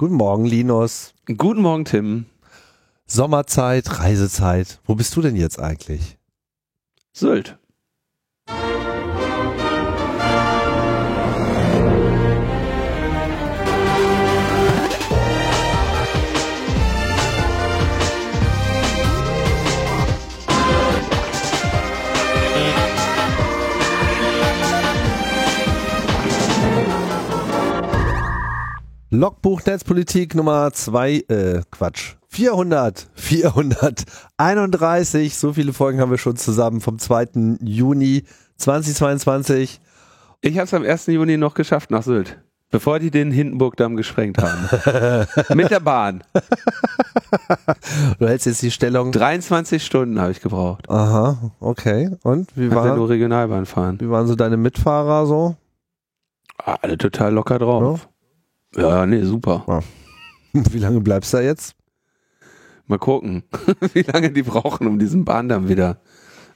Guten Morgen, Linus. Guten Morgen, Tim. Sommerzeit, Reisezeit. Wo bist du denn jetzt eigentlich? Sylt. Logbuch Netzpolitik Nummer zwei, äh, Quatsch. 400, 431, so viele Folgen haben wir schon zusammen vom 2. Juni 2022. Ich habe es am 1. Juni noch geschafft nach Sylt, bevor die den Hindenburgdamm gesprengt haben. Mit der Bahn. Du hältst jetzt die Stellung. 23 Stunden habe ich gebraucht. Aha, okay. Und wie, Kannst ja war, nur Regionalbahn fahren. wie waren so deine Mitfahrer so? Ah, alle total locker drauf. Ja, nee, super. Wie lange bleibst du da jetzt? Mal gucken, wie lange die brauchen, um diesen Bahndamm wieder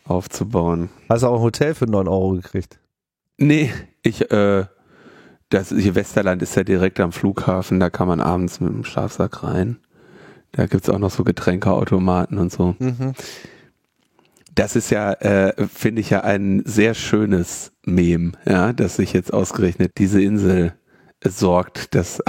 aufzubauen. Hast du auch ein Hotel für 9 Euro gekriegt? Nee, ich, äh, das hier Westerland ist ja direkt am Flughafen, da kann man abends mit dem Schlafsack rein. Da gibt's auch noch so Getränkeautomaten und so. Mhm. Das ist ja, äh, finde ich ja ein sehr schönes Mem, ja, dass sich jetzt ausgerechnet diese Insel sorgt, dass,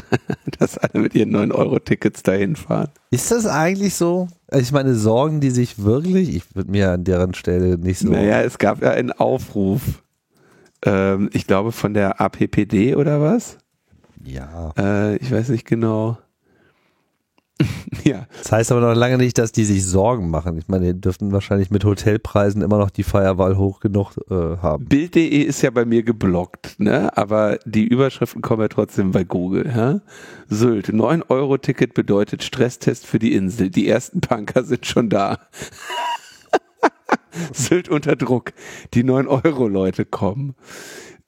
dass alle mit ihren 9-Euro-Tickets dahin fahren. Ist das eigentlich so? Also Ich meine, sorgen die sich wirklich? Ich würde mir an deren Stelle nicht so. Naja, es gab ja einen Aufruf, ähm, ich glaube von der APPD oder was? Ja. Äh, ich weiß nicht genau. ja, Das heißt aber noch lange nicht, dass die sich Sorgen machen. Ich meine, die dürften wahrscheinlich mit Hotelpreisen immer noch die Firewall hoch genug äh, haben. Bild.de ist ja bei mir geblockt, ne? Aber die Überschriften kommen ja trotzdem bei Google, ja? Sylt, 9-Euro-Ticket bedeutet Stresstest für die Insel. Die ersten Punker sind schon da. Sylt unter Druck. Die 9-Euro-Leute kommen.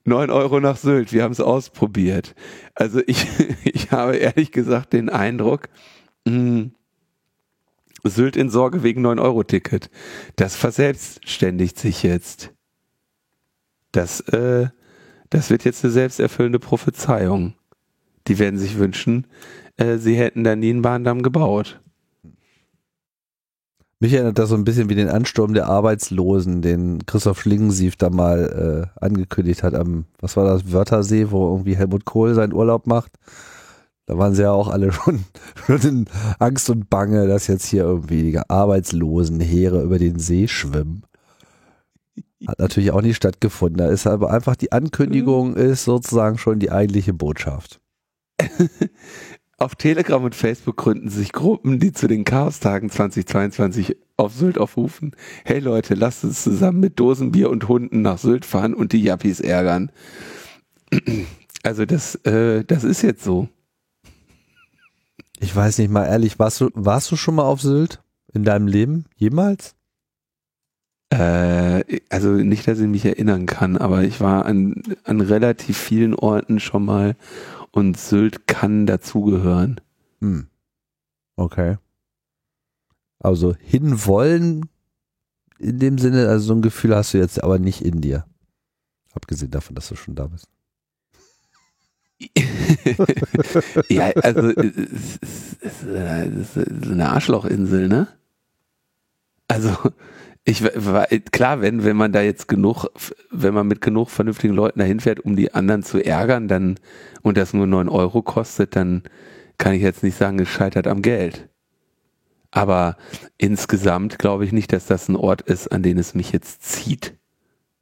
9 Euro nach Sylt, wir haben es ausprobiert. Also ich, ich habe ehrlich gesagt den Eindruck, mh, Sylt in Sorge wegen 9-Euro-Ticket. Das verselbstständigt sich jetzt. Das, äh, das wird jetzt eine selbsterfüllende Prophezeiung. Die werden sich wünschen, äh, sie hätten da nie einen Bahndamm gebaut. Mich erinnert das so ein bisschen wie den Ansturm der Arbeitslosen, den Christoph Schlingensief da mal äh, angekündigt hat am, was war das, Wörthersee, wo irgendwie Helmut Kohl seinen Urlaub macht. Da waren sie ja auch alle schon, schon in Angst und Bange, dass jetzt hier irgendwie die Arbeitslosenheere über den See schwimmen. Hat natürlich auch nicht stattgefunden. Da ist aber einfach die Ankündigung ist sozusagen schon die eigentliche Botschaft. Auf Telegram und Facebook gründen sich Gruppen, die zu den Chaostagen 2022 auf Sylt aufrufen. Hey Leute, lasst uns zusammen mit Dosenbier und Hunden nach Sylt fahren und die Yappies ärgern. Also das, äh, das ist jetzt so. Ich weiß nicht mal ehrlich, warst du, warst du schon mal auf Sylt in deinem Leben? Jemals? Äh, also nicht, dass ich mich erinnern kann, aber ich war an, an relativ vielen Orten schon mal und Sylt kann dazugehören. Hm. Okay. Also hinwollen in dem Sinne, also so ein Gefühl hast du jetzt aber nicht in dir. Abgesehen davon, dass du schon da bist. ja, also ist, es ist eine Arschlochinsel, ne? Also ich war klar, wenn wenn man da jetzt genug, wenn man mit genug vernünftigen Leuten dahin fährt, um die anderen zu ärgern, dann und das nur neun Euro kostet, dann kann ich jetzt nicht sagen, es scheitert am Geld. Aber insgesamt glaube ich nicht, dass das ein Ort ist, an den es mich jetzt zieht.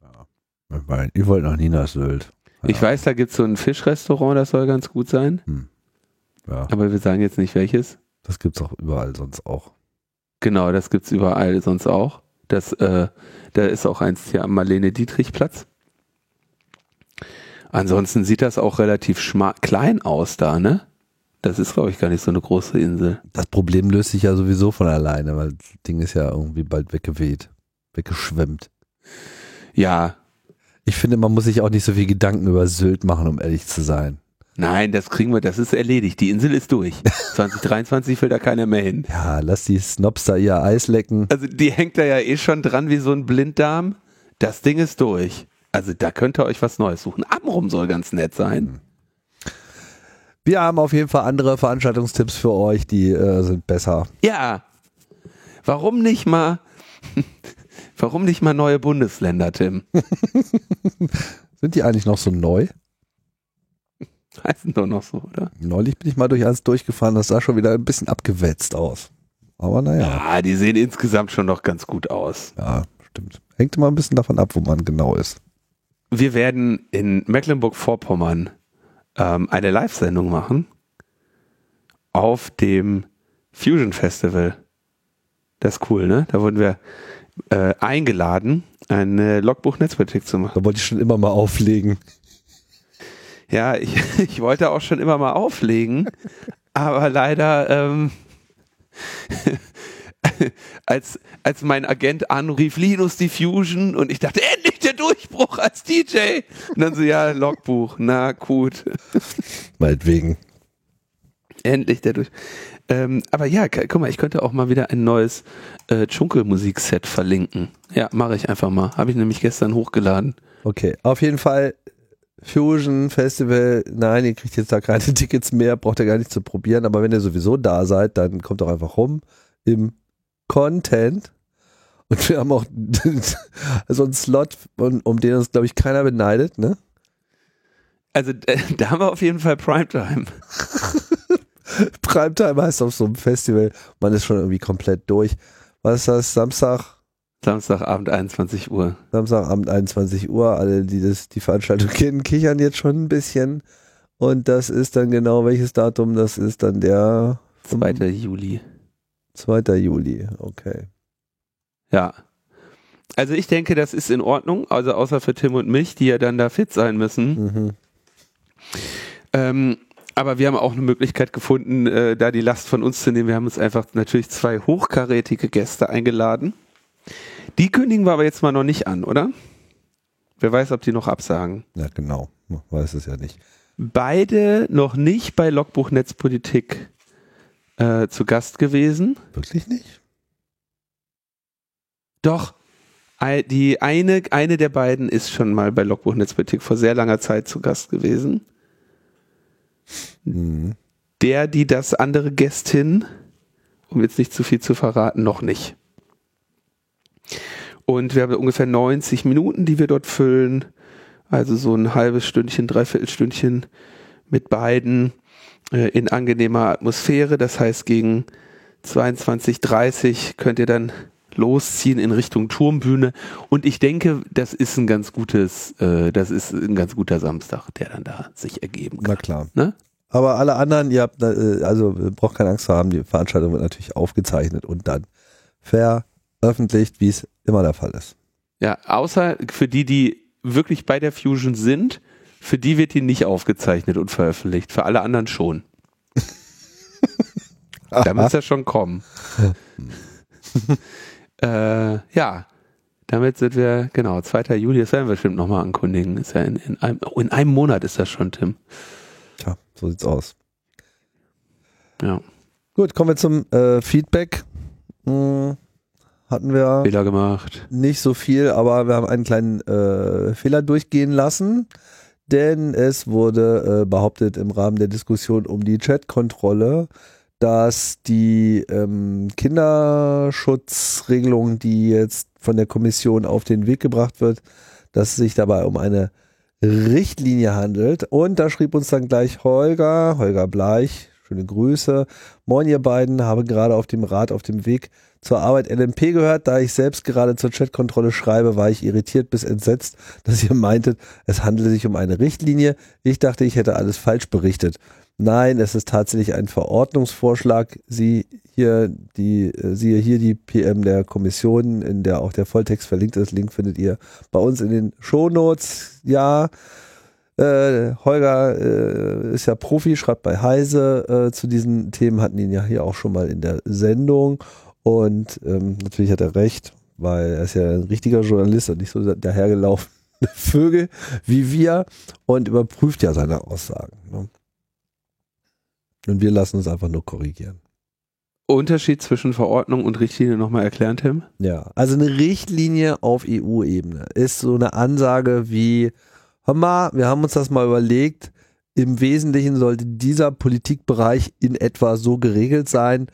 Ja. Ihr wollt noch nie nach Sylt. Ich weiß, da gibt es so ein Fischrestaurant, das soll ganz gut sein. Hm. Ja. Aber wir sagen jetzt nicht welches. Das gibt's auch überall sonst auch. Genau, das gibt's überall sonst auch. Das, äh, da ist auch eins hier am Marlene-Dietrich-Platz. Ansonsten sieht das auch relativ klein aus da, ne? Das ist, glaube ich, gar nicht so eine große Insel. Das Problem löst sich ja sowieso von alleine, weil das Ding ist ja irgendwie bald weggeweht, weggeschwemmt. Ja. Ich finde, man muss sich auch nicht so viel Gedanken über Sylt machen, um ehrlich zu sein. Nein, das kriegen wir, das ist erledigt. Die Insel ist durch. 2023 will da keiner mehr hin. Ja, lass die Snobs da ihr Eis lecken. Also die hängt da ja eh schon dran wie so ein Blinddarm. Das Ding ist durch. Also da könnt ihr euch was Neues suchen. Amrum soll ganz nett sein. Wir haben auf jeden Fall andere Veranstaltungstipps für euch, die äh, sind besser. Ja. Warum nicht mal, warum nicht mal neue Bundesländer, Tim? Sind die eigentlich noch so neu? Heißen doch noch so, oder? Neulich bin ich mal durch eins durchgefahren, das sah schon wieder ein bisschen abgewetzt aus. Aber naja, Ja, die sehen insgesamt schon noch ganz gut aus. ja, stimmt. Hängt immer ein bisschen davon ab, wo man genau ist. Wir werden in Mecklenburg-Vorpommern ähm, eine Live-Sendung machen auf dem Fusion Festival. Das ist cool, ne? Da wurden wir äh, eingeladen, eine Logbuch-Netzpolitik zu machen. Da wollte ich schon immer mal auflegen. Ja, ich, ich wollte auch schon immer mal auflegen, aber leider, ähm, als, als mein Agent anrief, Linus Diffusion, und ich dachte, endlich der Durchbruch als DJ. Und dann so, ja, Logbuch, na gut, Meinetwegen. endlich der Durchbruch. Ähm, aber ja, guck mal, ich könnte auch mal wieder ein neues äh, Dschunkelmusikset verlinken. Ja, mache ich einfach mal. Habe ich nämlich gestern hochgeladen. Okay, auf jeden Fall Fusion Festival. Nein, ihr kriegt jetzt da keine Tickets mehr, braucht ihr gar nicht zu probieren. Aber wenn ihr sowieso da seid, dann kommt doch einfach rum im Content. Und wir haben auch so einen Slot, um, um den uns, glaube ich, keiner beneidet, ne? Also äh, da haben wir auf jeden Fall Primetime. Primetime heißt auf so einem Festival, man ist schon irgendwie komplett durch. Was ist das? Samstag, Samstagabend 21 Uhr. Samstagabend 21 Uhr. Alle, die das, die Veranstaltung kennen, kichern jetzt schon ein bisschen. Und das ist dann genau welches Datum? Das ist dann der 2. Juli. 2. Juli. Okay. Ja. Also ich denke, das ist in Ordnung, also außer für Tim und mich, die ja dann da fit sein müssen. Mhm. Ähm, aber wir haben auch eine Möglichkeit gefunden, äh, da die Last von uns zu nehmen. Wir haben uns einfach natürlich zwei hochkarätige Gäste eingeladen. Die kündigen wir aber jetzt mal noch nicht an, oder? Wer weiß, ob die noch absagen. Ja, genau. Man weiß es ja nicht. Beide noch nicht bei Logbuch Netzpolitik äh, zu Gast gewesen. Wirklich nicht? Doch, die eine, eine der beiden ist schon mal bei Logbuch Netzpolitik vor sehr langer Zeit zu Gast gewesen. Mhm. Der, die das andere Gästin, um jetzt nicht zu viel zu verraten, noch nicht. Und wir haben ungefähr 90 Minuten, die wir dort füllen. Also so ein halbes Stündchen, dreiviertel Stündchen mit beiden äh, in angenehmer Atmosphäre. Das heißt, gegen 22.30 könnt ihr dann losziehen in Richtung Turmbühne. Und ich denke, das ist ein ganz gutes, äh, das ist ein ganz guter Samstag, der dann da sich ergeben Na kann. klar. Ne? Aber alle anderen, ihr habt, äh, also braucht keine Angst zu haben, die Veranstaltung wird natürlich aufgezeichnet und dann veröffentlicht, wie es immer der Fall ist. Ja, außer für die, die wirklich bei der Fusion sind, für die wird die nicht aufgezeichnet und veröffentlicht. Für alle anderen schon. Da muss das schon kommen. äh, ja, damit sind wir, genau, 2. Juli, das werden wir bestimmt nochmal ankündigen. Ist ja in, in, einem, in einem Monat ist das schon, Tim. Tja, so sieht's aus. Ja, Gut, kommen wir zum äh, Feedback. Hm, hatten wir Fehler gemacht. nicht so viel, aber wir haben einen kleinen äh, Fehler durchgehen lassen, denn es wurde äh, behauptet im Rahmen der Diskussion um die Chatkontrolle, dass die ähm, Kinderschutzregelung, die jetzt von der Kommission auf den Weg gebracht wird, dass es sich dabei um eine Richtlinie handelt. Und da schrieb uns dann gleich Holger, Holger Bleich, schöne Grüße. Moin ihr beiden, habe gerade auf dem Rad auf dem Weg zur Arbeit LMP gehört. Da ich selbst gerade zur Chatkontrolle schreibe, war ich irritiert bis entsetzt, dass ihr meintet, es handele sich um eine Richtlinie. Ich dachte, ich hätte alles falsch berichtet. Nein, es ist tatsächlich ein Verordnungsvorschlag. Sie hier die, äh, siehe hier die PM der Kommission, in der auch der Volltext verlinkt ist. Link findet ihr bei uns in den Shownotes. Ja, äh, Holger äh, ist ja Profi, schreibt bei Heise äh, zu diesen Themen, hatten ihn ja hier auch schon mal in der Sendung. Und ähm, natürlich hat er recht, weil er ist ja ein richtiger Journalist und nicht so dahergelaufene Vögel wie wir und überprüft ja seine Aussagen. Ne? Und wir lassen uns einfach nur korrigieren. Unterschied zwischen Verordnung und Richtlinie nochmal erklären, Tim? Ja, also eine Richtlinie auf EU-Ebene ist so eine Ansage wie, hör mal, wir haben uns das mal überlegt, im Wesentlichen sollte dieser Politikbereich in etwa so geregelt sein.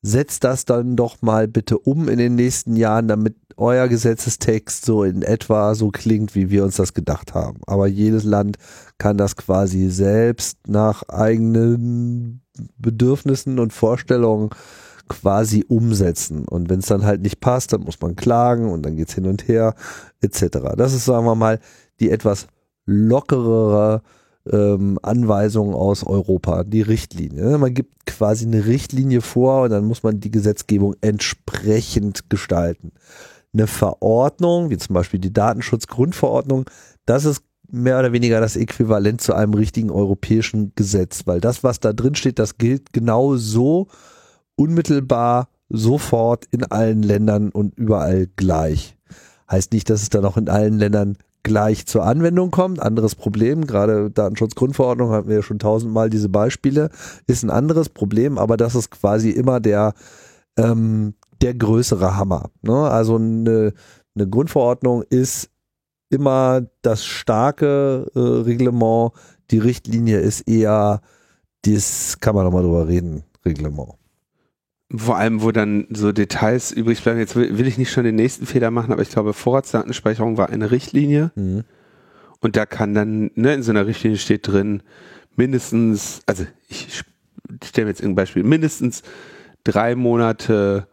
Setzt das dann doch mal bitte um in den nächsten Jahren, damit euer Gesetzestext so in etwa so klingt, wie wir uns das gedacht haben. Aber jedes Land kann das quasi selbst nach eigenen Bedürfnissen und Vorstellungen quasi umsetzen. Und wenn es dann halt nicht passt, dann muss man klagen und dann geht's hin und her, etc. Das ist, sagen wir mal, die etwas lockerere ähm, Anweisung aus Europa, die Richtlinie. Man gibt quasi eine Richtlinie vor und dann muss man die Gesetzgebung entsprechend gestalten. Eine Verordnung, wie zum Beispiel die Datenschutzgrundverordnung, das ist mehr oder weniger das Äquivalent zu einem richtigen europäischen Gesetz, weil das, was da drin steht, das gilt genau so unmittelbar sofort in allen Ländern und überall gleich. Heißt nicht, dass es dann auch in allen Ländern gleich zur Anwendung kommt. Anderes Problem, gerade Datenschutzgrundverordnung hatten wir ja schon tausendmal diese Beispiele, ist ein anderes Problem, aber das ist quasi immer der, ähm, der größere Hammer. Ne? Also eine, eine Grundverordnung ist immer das starke äh, Reglement, die Richtlinie ist eher, das kann man nochmal drüber reden, Reglement. Vor allem, wo dann so Details übrig bleiben. Jetzt will, will ich nicht schon den nächsten Fehler machen, aber ich glaube, Vorratsdatenspeicherung war eine Richtlinie. Mhm. Und da kann dann, ne, in so einer Richtlinie steht drin, mindestens, also ich stelle mir jetzt ein Beispiel, mindestens drei Monate,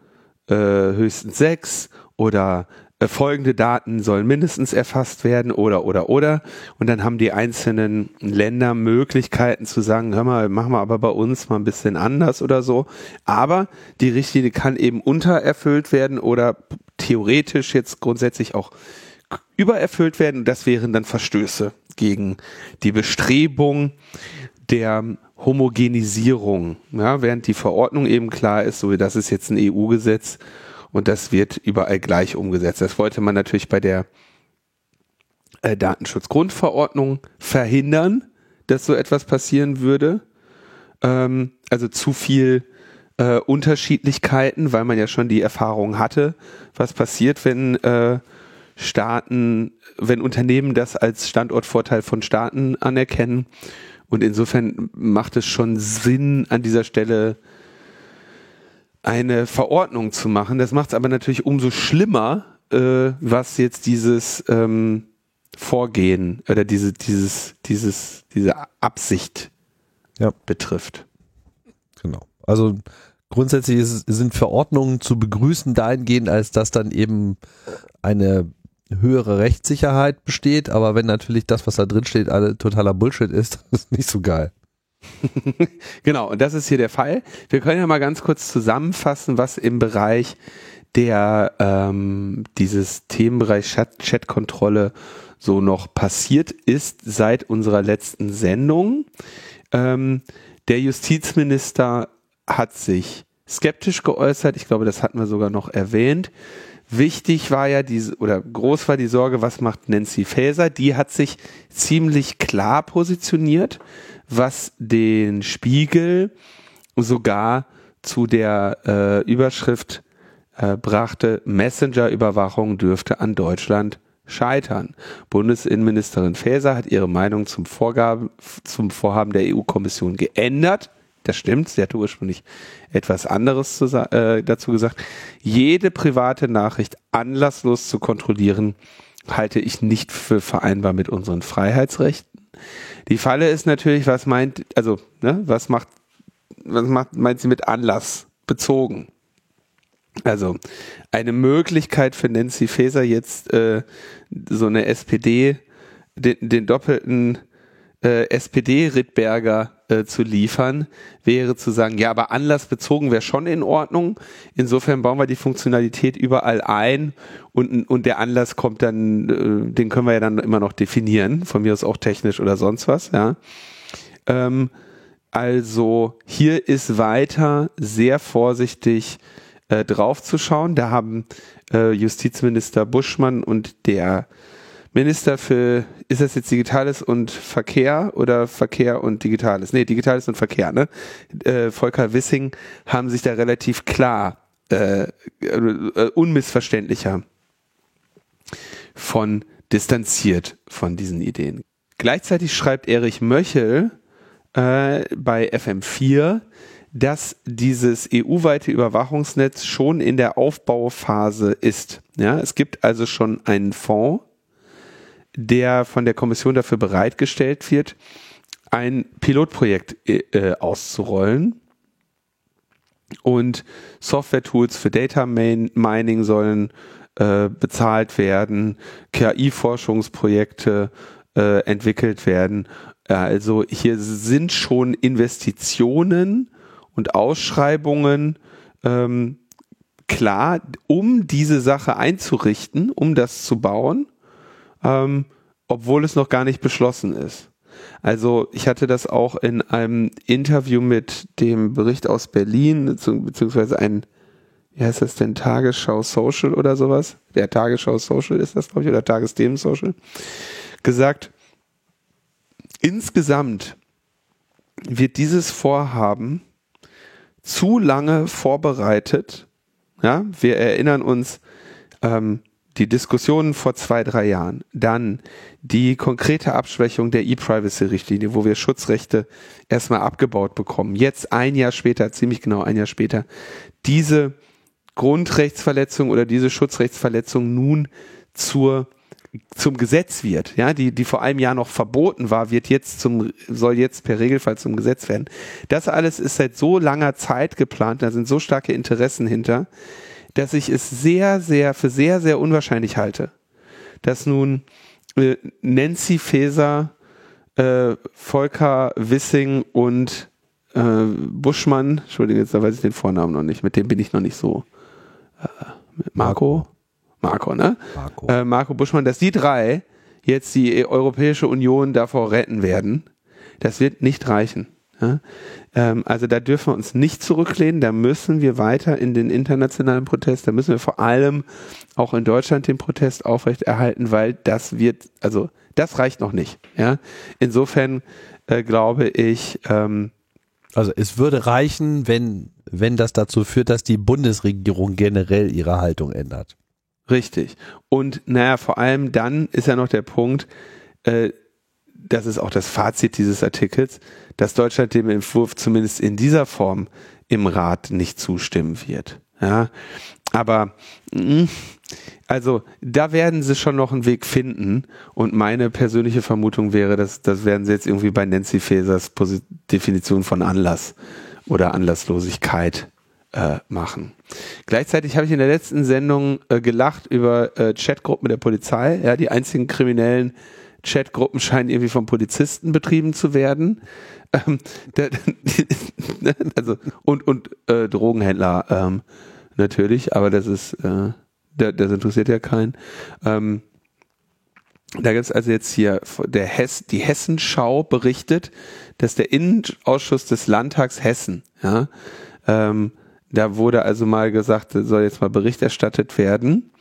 äh, höchstens sechs oder äh, folgende Daten sollen mindestens erfasst werden oder oder oder und dann haben die einzelnen Länder Möglichkeiten zu sagen, hör mal, machen wir aber bei uns mal ein bisschen anders oder so. Aber die Richtlinie kann eben untererfüllt werden oder theoretisch jetzt grundsätzlich auch übererfüllt werden. Das wären dann Verstöße gegen die Bestrebung der Homogenisierung, ja, während die Verordnung eben klar ist, so wie das ist jetzt ein EU-Gesetz und das wird überall gleich umgesetzt. Das wollte man natürlich bei der äh, Datenschutzgrundverordnung verhindern, dass so etwas passieren würde. Ähm, also zu viel äh, Unterschiedlichkeiten, weil man ja schon die Erfahrung hatte, was passiert, wenn äh, Staaten, wenn Unternehmen das als Standortvorteil von Staaten anerkennen. Und insofern macht es schon Sinn, an dieser Stelle eine Verordnung zu machen. Das macht es aber natürlich umso schlimmer, äh, was jetzt dieses ähm, Vorgehen oder diese, dieses, dieses, diese Absicht ja. betrifft. Genau. Also grundsätzlich ist, sind Verordnungen zu begrüßen dahingehend, als dass dann eben eine höhere Rechtssicherheit besteht, aber wenn natürlich das, was da drin steht, alle totaler Bullshit ist, das ist nicht so geil. genau, und das ist hier der Fall. Wir können ja mal ganz kurz zusammenfassen, was im Bereich der ähm, dieses Themenbereich Chat Chatkontrolle so noch passiert ist seit unserer letzten Sendung. Ähm, der Justizminister hat sich skeptisch geäußert. Ich glaube, das hatten wir sogar noch erwähnt. Wichtig war ja diese, oder groß war die Sorge, was macht Nancy Faeser? Die hat sich ziemlich klar positioniert was den Spiegel sogar zu der äh, Überschrift äh, brachte, Messenger-Überwachung dürfte an Deutschland scheitern. Bundesinnenministerin Faeser hat ihre Meinung zum, Vorgabe, zum Vorhaben der EU-Kommission geändert. Das stimmt, sie hatte ursprünglich etwas anderes zu, äh, dazu gesagt. Jede private Nachricht anlasslos zu kontrollieren, halte ich nicht für vereinbar mit unseren Freiheitsrechten. Die Falle ist natürlich, was meint, also, ne, was macht, was macht, meint sie mit Anlass bezogen? Also eine Möglichkeit für Nancy Faeser jetzt äh, so eine SPD, den, den doppelten äh, SPD-Rittberger äh, zu liefern, wäre zu sagen, ja, aber anlassbezogen wäre schon in Ordnung. Insofern bauen wir die Funktionalität überall ein und, und der Anlass kommt dann, äh, den können wir ja dann immer noch definieren, von mir aus auch technisch oder sonst was, ja. Ähm, also hier ist weiter sehr vorsichtig äh, drauf. Da haben äh, Justizminister Buschmann und der Minister für, ist das jetzt Digitales und Verkehr oder Verkehr und Digitales? Nee, Digitales und Verkehr, ne? Äh, Volker Wissing haben sich da relativ klar, äh, äh, unmissverständlicher von distanziert von diesen Ideen. Gleichzeitig schreibt Erich Möchel äh, bei FM4, dass dieses EU-weite Überwachungsnetz schon in der Aufbauphase ist. Ja, es gibt also schon einen Fonds, der von der Kommission dafür bereitgestellt wird, ein Pilotprojekt äh, auszurollen. Und Software-Tools für Data Mining sollen äh, bezahlt werden, KI-Forschungsprojekte äh, entwickelt werden. Also hier sind schon Investitionen und Ausschreibungen ähm, klar, um diese Sache einzurichten, um das zu bauen, ähm, obwohl es noch gar nicht beschlossen ist. Also ich hatte das auch in einem Interview mit dem Bericht aus Berlin, beziehungsweise ein, wie heißt das denn, Tagesschau Social oder sowas? Der Tagesschau Social ist das, glaube ich, oder Tagesthemen Social, gesagt, insgesamt wird dieses Vorhaben zu lange vorbereitet. Ja, wir erinnern uns, ähm, die Diskussionen vor zwei, drei Jahren, dann die konkrete Abschwächung der E-Privacy-Richtlinie, wo wir Schutzrechte erstmal abgebaut bekommen. Jetzt ein Jahr später, ziemlich genau ein Jahr später, diese Grundrechtsverletzung oder diese Schutzrechtsverletzung nun zur zum Gesetz wird, ja, die, die vor einem Jahr noch verboten war, wird jetzt zum, soll jetzt per Regelfall zum Gesetz werden. Das alles ist seit so langer Zeit geplant, da sind so starke Interessen hinter, dass ich es sehr, sehr, für sehr, sehr unwahrscheinlich halte, dass nun äh, Nancy Faeser, äh, Volker Wissing und äh, Buschmann, Entschuldigung, jetzt weiß ich den Vornamen noch nicht, mit dem bin ich noch nicht so. Äh, Marco? Marco, ne? Marco. Äh, Marco Buschmann, dass die drei jetzt die Europäische Union davor retten werden, das wird nicht reichen. Ja? Ähm, also da dürfen wir uns nicht zurücklehnen, da müssen wir weiter in den internationalen Protest, da müssen wir vor allem auch in Deutschland den Protest aufrechterhalten, weil das wird, also das reicht noch nicht. Ja? Insofern äh, glaube ich. Ähm, also es würde reichen, wenn, wenn das dazu führt, dass die Bundesregierung generell ihre Haltung ändert. Richtig. Und naja, vor allem dann ist ja noch der Punkt, äh, das ist auch das Fazit dieses Artikels, dass Deutschland dem Entwurf zumindest in dieser Form im Rat nicht zustimmen wird. Ja, aber mh, mm, also da werden sie schon noch einen Weg finden und meine persönliche Vermutung wäre, dass das werden sie jetzt irgendwie bei Nancy Fasers Definition von Anlass oder Anlasslosigkeit äh, machen. Gleichzeitig habe ich in der letzten Sendung äh, gelacht über äh, Chatgruppen der Polizei, ja, die einzigen kriminellen Chatgruppen scheinen irgendwie von Polizisten betrieben zu werden. Ähm, der, also und und äh, Drogenhändler ähm, natürlich, aber das ist äh, der, das interessiert ja keinen. Ähm, da gibt es also jetzt hier der Hess, die Hessenschau berichtet, dass der Innenausschuss des Landtags Hessen, ja, ähm, da wurde also mal gesagt, soll jetzt mal Bericht erstattet werden,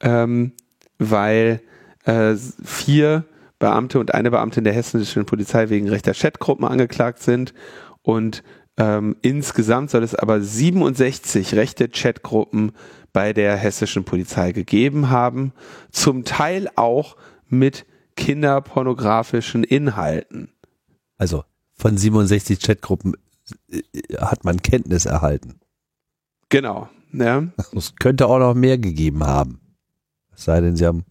ähm, weil äh, vier Beamte und eine Beamtin der hessischen Polizei wegen rechter Chatgruppen angeklagt sind und ähm, insgesamt soll es aber 67 rechte Chatgruppen bei der hessischen Polizei gegeben haben, zum Teil auch mit kinderpornografischen Inhalten. Also von 67 Chatgruppen äh, hat man Kenntnis erhalten. Genau. Ja. Es könnte auch noch mehr gegeben haben. Es sei denn, sie haben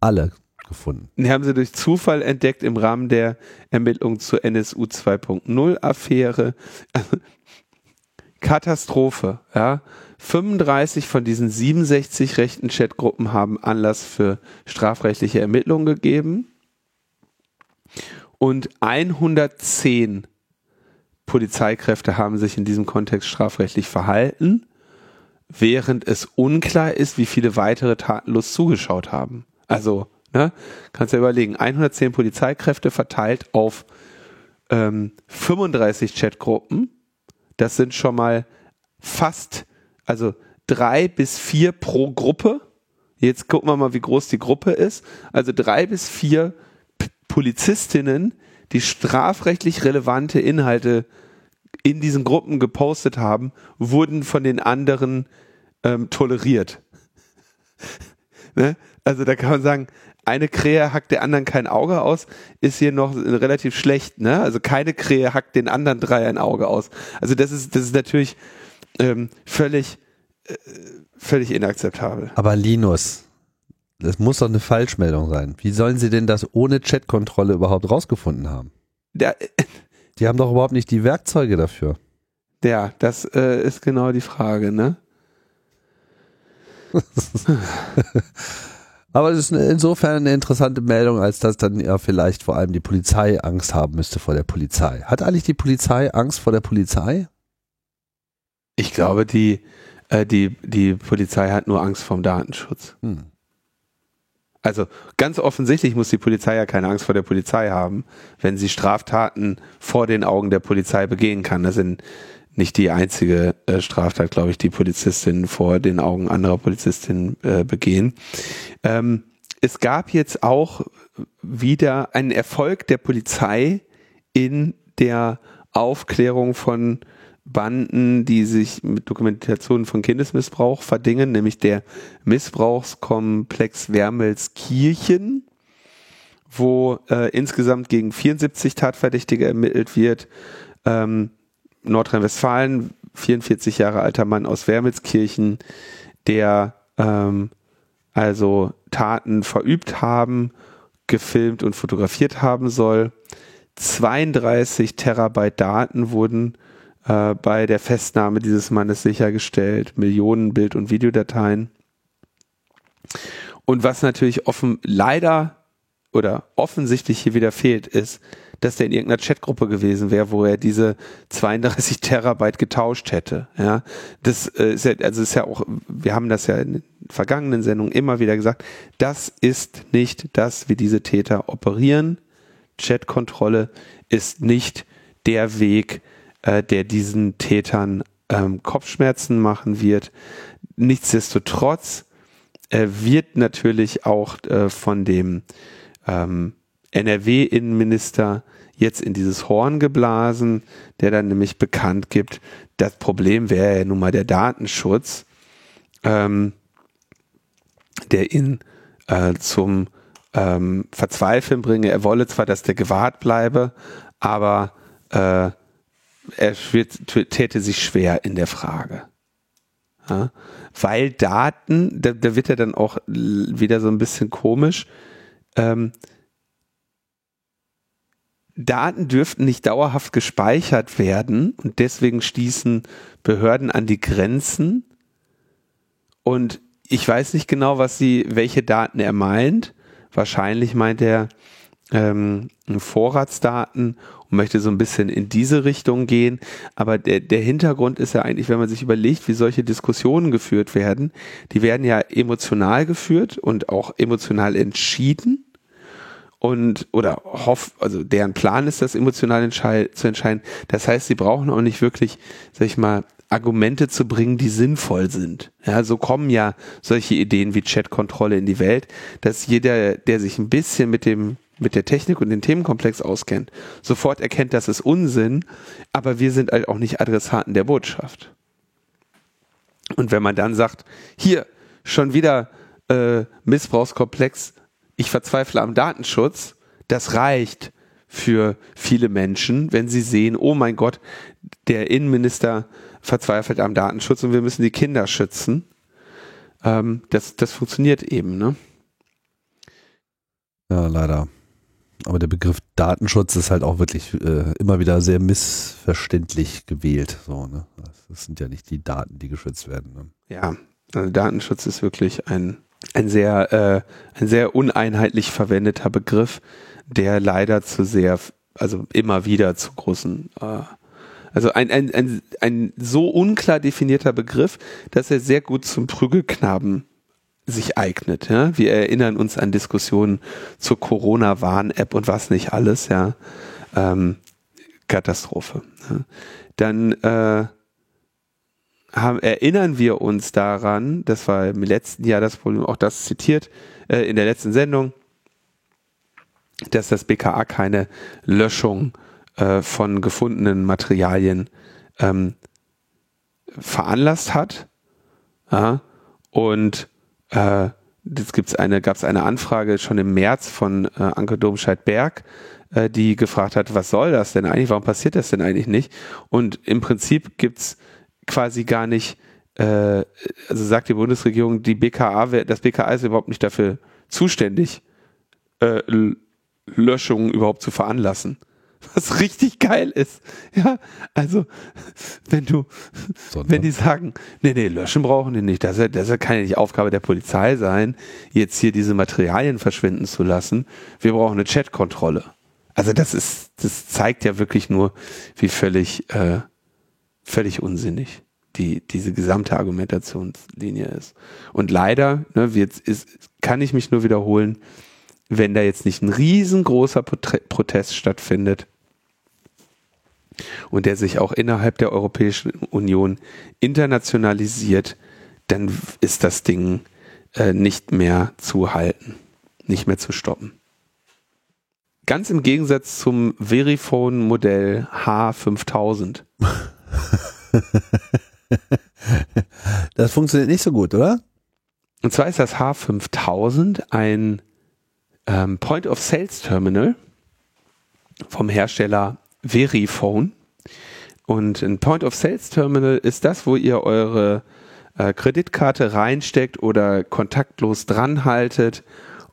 alle gefunden. Die haben sie durch Zufall entdeckt im Rahmen der Ermittlungen zur NSU 2.0 Affäre. Katastrophe, ja. 35 von diesen 67 rechten Chatgruppen haben Anlass für strafrechtliche Ermittlungen gegeben. Und 110 Polizeikräfte haben sich in diesem Kontext strafrechtlich verhalten, während es unklar ist, wie viele weitere tatenlos zugeschaut haben. Also Ne? Kannst du ja überlegen, 110 Polizeikräfte verteilt auf ähm, 35 Chatgruppen. Das sind schon mal fast, also drei bis vier pro Gruppe. Jetzt gucken wir mal, wie groß die Gruppe ist. Also drei bis vier P Polizistinnen, die strafrechtlich relevante Inhalte in diesen Gruppen gepostet haben, wurden von den anderen ähm, toleriert. ne? Also da kann man sagen, eine Krähe hackt der anderen kein Auge aus, ist hier noch relativ schlecht, ne? Also keine Krähe hackt den anderen drei ein Auge aus. Also das ist, das ist natürlich ähm, völlig, äh, völlig inakzeptabel. Aber Linus, das muss doch eine Falschmeldung sein. Wie sollen sie denn das ohne Chatkontrolle überhaupt rausgefunden haben? Der, Die haben doch überhaupt nicht die Werkzeuge dafür. ja, das äh, ist genau die Frage, ne? Aber es ist insofern eine interessante Meldung, als dass dann ja vielleicht vor allem die Polizei Angst haben müsste vor der Polizei. Hat eigentlich die Polizei Angst vor der Polizei? Ich glaube, die, äh, die, die Polizei hat nur Angst vorm Datenschutz. Hm. Also ganz offensichtlich muss die Polizei ja keine Angst vor der Polizei haben, wenn sie Straftaten vor den Augen der Polizei begehen kann. Das sind nicht die einzige äh, Straftat, glaube ich, die Polizistinnen vor den Augen anderer Polizistinnen äh, begehen. Ähm, es gab jetzt auch wieder einen Erfolg der Polizei in der Aufklärung von Banden, die sich mit Dokumentationen von Kindesmissbrauch verdingen, nämlich der Missbrauchskomplex Wermelskirchen, wo äh, insgesamt gegen 74 Tatverdächtige ermittelt wird. Ähm, Nordrhein-Westfalen, 44 Jahre alter Mann aus Wermelskirchen, der ähm, also Taten verübt haben, gefilmt und fotografiert haben soll. 32 Terabyte Daten wurden äh, bei der Festnahme dieses Mannes sichergestellt, Millionen Bild- und Videodateien. Und was natürlich offen leider oder offensichtlich hier wieder fehlt, ist, dass der in irgendeiner Chatgruppe gewesen wäre, wo er diese 32 Terabyte getauscht hätte. Ja, das äh, ist ja, also ist ja auch, wir haben das ja in den vergangenen Sendungen immer wieder gesagt, das ist nicht das, wie diese Täter operieren. Chatkontrolle ist nicht der Weg, äh, der diesen Tätern ähm, Kopfschmerzen machen wird. Nichtsdestotrotz äh, wird natürlich auch äh, von dem ähm, NRW-Innenminister jetzt in dieses Horn geblasen, der dann nämlich bekannt gibt, das Problem wäre ja nun mal der Datenschutz, ähm, der ihn äh, zum ähm, Verzweifeln bringe. Er wolle zwar, dass der gewahrt bleibe, aber äh, er täte sich schwer in der Frage. Ja? Weil Daten, da, da wird er dann auch wieder so ein bisschen komisch, ähm, Daten dürften nicht dauerhaft gespeichert werden und deswegen stießen Behörden an die Grenzen. Und ich weiß nicht genau, was sie, welche Daten er meint. Wahrscheinlich meint er ähm, Vorratsdaten und möchte so ein bisschen in diese Richtung gehen. Aber der, der Hintergrund ist ja eigentlich, wenn man sich überlegt, wie solche Diskussionen geführt werden, die werden ja emotional geführt und auch emotional entschieden und oder hoff, also deren Plan ist das emotional entschei zu entscheiden. Das heißt, sie brauchen auch nicht wirklich, sag ich mal, Argumente zu bringen, die sinnvoll sind. Ja, so kommen ja solche Ideen wie Chatkontrolle in die Welt, dass jeder, der sich ein bisschen mit dem mit der Technik und dem Themenkomplex auskennt, sofort erkennt, das ist Unsinn, aber wir sind halt auch nicht Adressaten der Botschaft. Und wenn man dann sagt, hier schon wieder äh, Missbrauchskomplex, ich verzweifle am Datenschutz, das reicht für viele Menschen, wenn sie sehen, oh mein Gott, der Innenminister verzweifelt am Datenschutz und wir müssen die Kinder schützen. Ähm, das, das funktioniert eben, ne? Ja, leider. Aber der Begriff Datenschutz ist halt auch wirklich äh, immer wieder sehr missverständlich gewählt. So, ne? Das sind ja nicht die Daten, die geschützt werden. Ne? Ja, also Datenschutz ist wirklich ein, ein sehr, äh, ein sehr uneinheitlich verwendeter Begriff, der leider zu sehr, also immer wieder zu großen, äh, also ein, ein, ein, ein so unklar definierter Begriff, dass er sehr gut zum Prügelknaben sich eignet. Ja? Wir erinnern uns an Diskussionen zur Corona-Warn-App und was nicht alles, ja. Ähm, Katastrophe. Ja? Dann äh, haben, erinnern wir uns daran, das war im letzten Jahr das Problem, auch das zitiert äh, in der letzten Sendung, dass das BKA keine Löschung äh, von gefundenen Materialien ähm, veranlasst hat. Ja, und äh, das gibt's eine, gab es eine Anfrage schon im März von äh, Anke Domscheit-Berg, äh, die gefragt hat, was soll das denn eigentlich, warum passiert das denn eigentlich nicht? Und im Prinzip gibt's quasi gar nicht, äh, also sagt die Bundesregierung, die BKA, das BKA ist überhaupt nicht dafür zuständig, äh, Löschungen überhaupt zu veranlassen was richtig geil ist. Ja, also wenn du, Sonntag. wenn die sagen, nee, nee, löschen brauchen die nicht, das, das kann ja nicht Aufgabe der Polizei sein, jetzt hier diese Materialien verschwinden zu lassen. Wir brauchen eine Chatkontrolle. Also das ist, das zeigt ja wirklich nur, wie völlig, äh, völlig unsinnig die diese gesamte Argumentationslinie ist. Und leider, ne, jetzt ist, kann ich mich nur wiederholen, wenn da jetzt nicht ein riesengroßer Protest stattfindet, und der sich auch innerhalb der Europäischen Union internationalisiert, dann ist das Ding äh, nicht mehr zu halten, nicht mehr zu stoppen. Ganz im Gegensatz zum Verifone-Modell H5000. das funktioniert nicht so gut, oder? Und zwar ist das H5000 ein ähm, Point-of-Sales-Terminal vom Hersteller Verifone. Und ein Point-of-Sales-Terminal ist das, wo ihr eure äh, Kreditkarte reinsteckt oder kontaktlos dranhaltet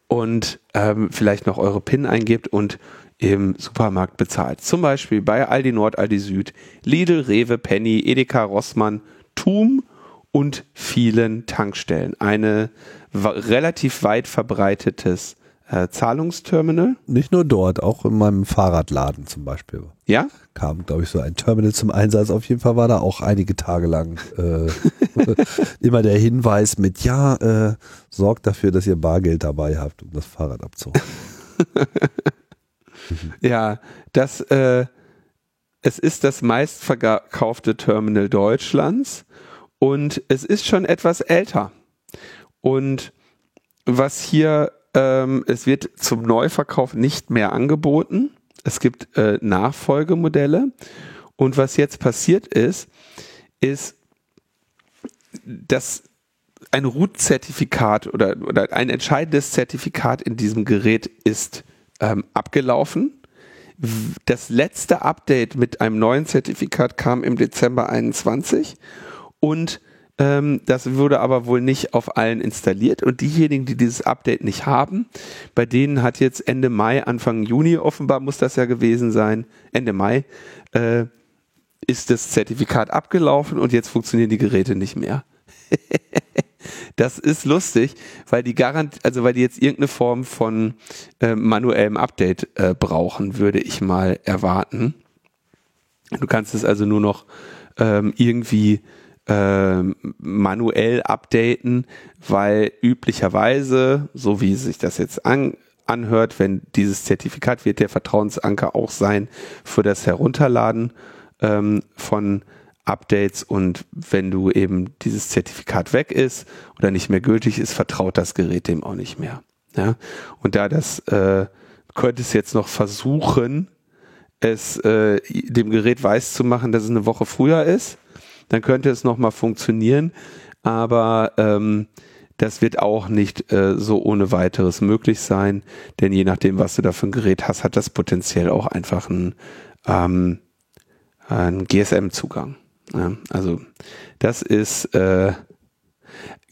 und ähm, vielleicht noch eure PIN eingibt und im Supermarkt bezahlt. Zum Beispiel bei Aldi Nord, Aldi Süd, Lidl, Rewe, Penny, Edeka, Rossmann, Tum und vielen Tankstellen. Eine relativ weit verbreitetes äh, Zahlungsterminal. Nicht nur dort, auch in meinem Fahrradladen zum Beispiel. Ja? Kam, glaube ich, so ein Terminal zum Einsatz. Auf jeden Fall war da auch einige Tage lang äh, immer der Hinweis mit, ja, äh, sorgt dafür, dass ihr Bargeld dabei habt, um das Fahrrad abzuholen. ja, das, äh, es ist das meistverkaufte Terminal Deutschlands und es ist schon etwas älter. Und was hier ähm, es wird zum Neuverkauf nicht mehr angeboten. Es gibt äh, Nachfolgemodelle. Und was jetzt passiert ist, ist, dass ein Root-Zertifikat oder, oder ein entscheidendes Zertifikat in diesem Gerät ist ähm, abgelaufen. Das letzte Update mit einem neuen Zertifikat kam im Dezember 21 und ähm, das wurde aber wohl nicht auf allen installiert und diejenigen, die dieses Update nicht haben, bei denen hat jetzt Ende Mai, Anfang Juni offenbar muss das ja gewesen sein, Ende Mai, äh, ist das Zertifikat abgelaufen und jetzt funktionieren die Geräte nicht mehr. das ist lustig, weil die garant, also weil die jetzt irgendeine Form von äh, manuellem Update äh, brauchen, würde ich mal erwarten. Du kannst es also nur noch ähm, irgendwie äh, manuell updaten, weil üblicherweise, so wie sich das jetzt an, anhört, wenn dieses Zertifikat wird der Vertrauensanker auch sein für das Herunterladen ähm, von Updates und wenn du eben dieses Zertifikat weg ist oder nicht mehr gültig ist, vertraut das Gerät dem auch nicht mehr. Ja? Und da das äh, könnte es jetzt noch versuchen, es äh, dem Gerät weiß zu machen, dass es eine Woche früher ist dann könnte es nochmal funktionieren. Aber ähm, das wird auch nicht äh, so ohne weiteres möglich sein, denn je nachdem, was du da für ein Gerät hast, hat das potenziell auch einfach einen, ähm, einen GSM-Zugang. Ja, also das ist äh,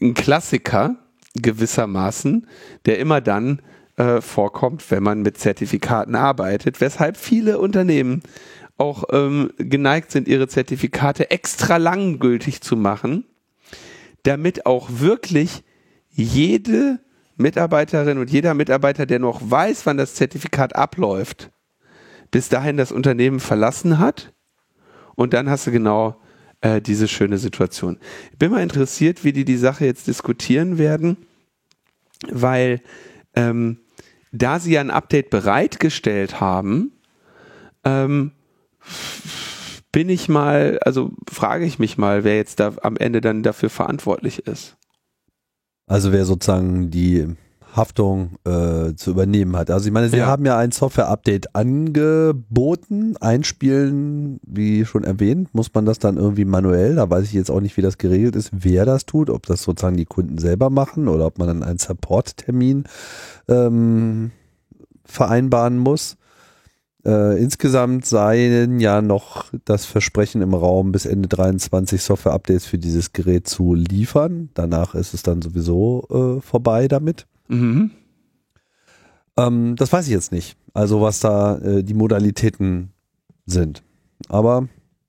ein Klassiker gewissermaßen, der immer dann äh, vorkommt, wenn man mit Zertifikaten arbeitet, weshalb viele Unternehmen auch ähm, geneigt sind, ihre Zertifikate extra lang gültig zu machen, damit auch wirklich jede Mitarbeiterin und jeder Mitarbeiter, der noch weiß, wann das Zertifikat abläuft, bis dahin das Unternehmen verlassen hat. Und dann hast du genau äh, diese schöne Situation. Ich bin mal interessiert, wie die die Sache jetzt diskutieren werden, weil ähm, da sie ein Update bereitgestellt haben, ähm, bin ich mal, also frage ich mich mal, wer jetzt da am Ende dann dafür verantwortlich ist. Also wer sozusagen die Haftung äh, zu übernehmen hat. Also ich meine, sie Ja. haben ja ein Software-Update angeboten, einspielen, wie schon erwähnt, muss man das dann irgendwie manuell, da weiß ich jetzt auch nicht, wie das geregelt ist, wer das tut, ob das sozusagen die Kunden selber machen oder ob man dann einen Support-Termin ähm, vereinbaren muss. Äh, insgesamt seien ja noch das Versprechen im Raum, bis Ende 23 Software-Updates für dieses Gerät zu liefern. Danach ist es dann sowieso äh, vorbei damit. Mhm. Ähm, das weiß ich jetzt nicht. Also was da äh, die Modalitäten sind. Aber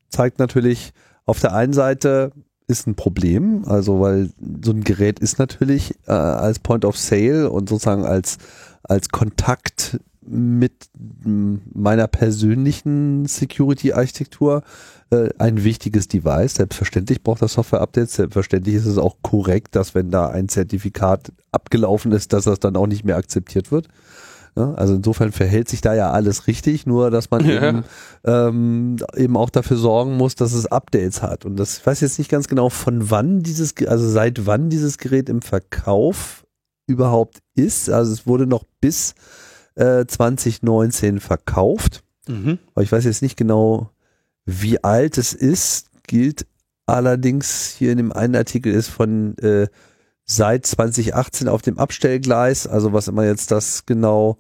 zeigt natürlich, auf der einen Seite ist ein Problem, also weil so ein Gerät ist natürlich äh, als Point of Sale und sozusagen als, als Kontakt mit meiner persönlichen Security-Architektur äh, ein wichtiges Device. Selbstverständlich braucht das Software-Updates. Selbstverständlich ist es auch korrekt, dass wenn da ein Zertifikat abgelaufen ist, dass das dann auch nicht mehr akzeptiert wird. Ja, also insofern verhält sich da ja alles richtig, nur dass man Ja. eben, ähm, eben auch dafür sorgen muss, dass es Updates hat. Und das ich weiß jetzt nicht ganz genau, von wann dieses, also seit wann dieses Gerät im Verkauf überhaupt ist. Also es wurde noch bis äh, 2019 verkauft. Mhm. Aber ich weiß jetzt nicht genau, wie alt es ist. Gilt allerdings hier in dem einen Artikel ist von äh, seit 2018 auf dem Abstellgleis. Also was immer jetzt das genau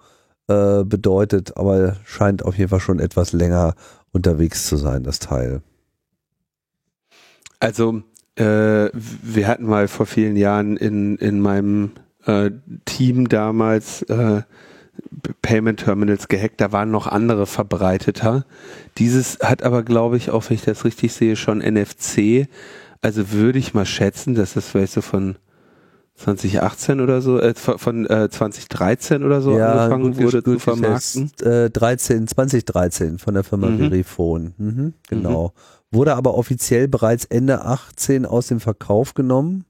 äh, bedeutet, aber scheint auf jeden Fall schon etwas länger unterwegs zu sein, das Teil. Also, äh, wir hatten mal vor vielen Jahren in, in meinem äh, Team damals äh, Payment Terminals gehackt, da waren noch andere verbreiteter. Dieses hat aber, glaube ich, auch wenn ich das richtig sehe, schon NFC. Also würde ich mal schätzen, dass das vielleicht so von 2018 oder so, äh, von äh, 2013 oder so angefangen gut, wurde gut zu vermarkten. Äh, 13, 2013 von der Firma Mhm. Verifone. Mhm, genau. Wurde aber offiziell bereits Ende 18 aus dem Verkauf genommen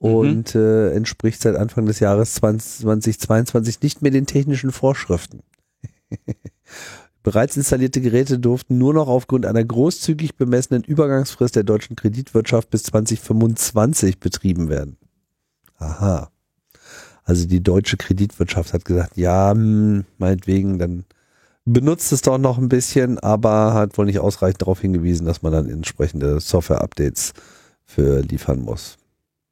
Mhm. und äh, entspricht seit Anfang des Jahres 20, 2022 nicht mehr den technischen Vorschriften. Bereits installierte Geräte durften nur noch aufgrund einer großzügig bemessenen Übergangsfrist der deutschen Kreditwirtschaft bis 2025 betrieben werden. Aha. Also die deutsche Kreditwirtschaft hat gesagt, ja, hm, meinetwegen, dann benutzt es doch noch ein bisschen, aber hat wohl nicht ausreichend darauf hingewiesen, dass man dann entsprechende Software-Updates für liefern muss.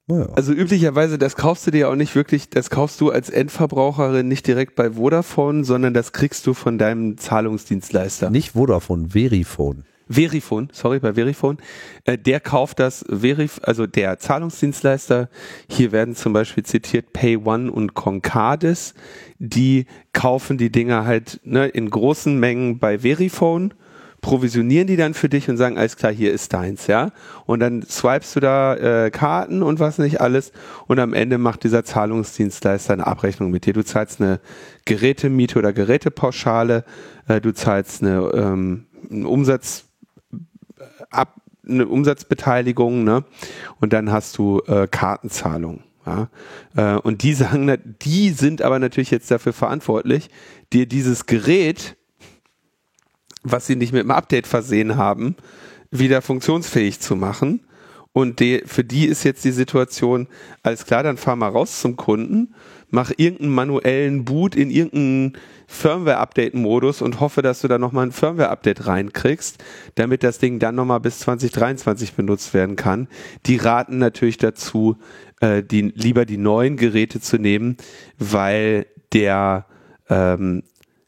Naja. Also üblicherweise, das kaufst du dir auch nicht wirklich, das kaufst du als Endverbraucherin nicht direkt bei Vodafone, sondern das kriegst du von deinem Zahlungsdienstleister. nicht Vodafone, Verifone. Verifone, sorry, bei Verifone, äh, der kauft das Verif, also der Zahlungsdienstleister, hier werden zum Beispiel zitiert PayOne und Concardis, die kaufen die Dinger halt ne, in großen Mengen bei Verifone, provisionieren die dann für dich und sagen, alles klar, hier ist deins, ja. Und dann swipest du da äh, Karten und was nicht alles und am Ende macht dieser Zahlungsdienstleister eine Abrechnung mit dir. Du zahlst eine Gerätemiete oder Gerätepauschale, äh, du zahlst eine ähm, einen Umsatz ab eine Umsatzbeteiligung, ne? Und dann hast du äh, Kartenzahlung. Ja? Äh, und die sagen, die sind aber natürlich jetzt dafür verantwortlich, dir dieses Gerät, was sie nicht mit einem Update versehen haben, wieder funktionsfähig zu machen. Und die, für die ist jetzt die Situation, alles klar, dann fahr mal raus zum Kunden, mach irgendeinen manuellen Boot in irgendeinen Firmware-Update-Modus und hoffe, dass du da nochmal ein Firmware-Update reinkriegst, damit das Ding dann nochmal bis 2023 benutzt werden kann. Die raten natürlich dazu, äh, die, lieber die neuen Geräte zu nehmen, weil der ähm,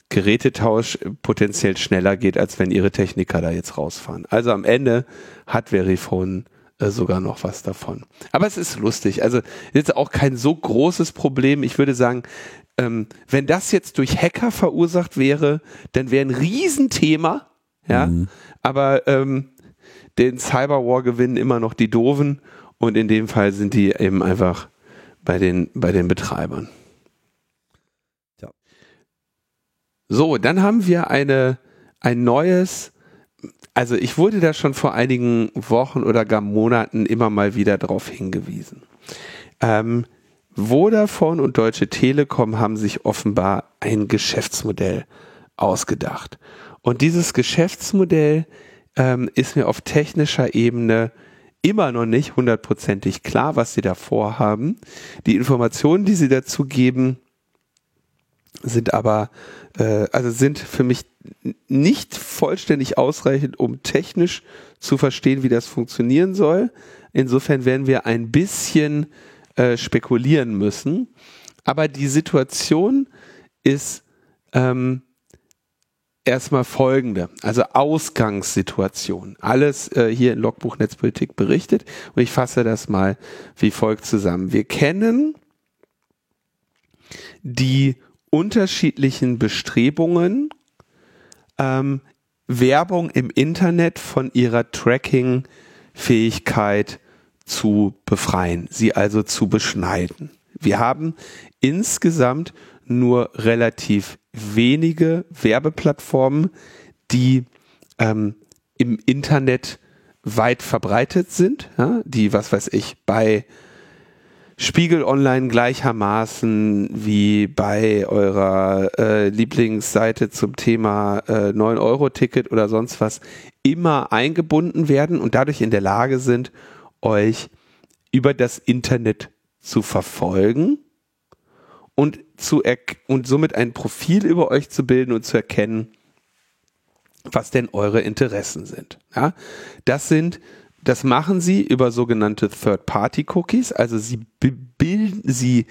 Gerätetausch potenziell schneller geht, als wenn ihre Techniker da jetzt rausfahren. Also am Ende hat Verifone äh, sogar noch was davon. Aber es ist lustig. Also jetzt auch kein so großes Problem. Ich würde sagen, ähm, wenn das jetzt durch Hacker verursacht wäre, dann wäre ein Riesenthema. Ja, aber ähm, den Cyberwar gewinnen immer noch die Doofen und in dem Fall sind die eben einfach bei den, bei den Betreibern. Ja. So, dann haben wir eine, ein neues, also ich wurde da schon vor einigen Wochen oder gar Monaten immer mal wieder darauf hingewiesen. Ähm, Vodafone und Deutsche Telekom haben sich offenbar ein Geschäftsmodell ausgedacht. Und dieses Geschäftsmodell ähm, ist mir auf technischer Ebene immer noch nicht hundertprozentig klar, was sie da vorhaben. Die Informationen, die sie dazu geben, sind aber, äh, also sind für mich nicht vollständig ausreichend, um technisch zu verstehen, wie das funktionieren soll. Insofern werden wir ein bisschen äh, spekulieren müssen. Aber die Situation ist ähm, erstmal folgende, also Ausgangssituation. Alles äh, hier in Logbuch Netzpolitik berichtet und ich fasse das mal wie folgt zusammen. Wir kennen die unterschiedlichen Bestrebungen, ähm, Werbung im Internet von ihrer Tracking-Fähigkeit zu befreien, sie also zu beschneiden. Wir haben insgesamt nur relativ wenige Werbeplattformen, die ähm, im Internet weit verbreitet sind, ja, die, was weiß ich, bei Spiegel Online gleichermaßen wie bei eurer äh, Lieblingsseite zum Thema äh, 9-Euro-Ticket oder sonst was immer eingebunden werden und dadurch in der Lage sind, euch über das Internet zu verfolgen und zu und somit ein Profil über euch zu bilden und zu erkennen, was denn eure Interessen sind. Ja, das sind das machen sie über sogenannte Third-Party-Cookies. Also sie bilden sie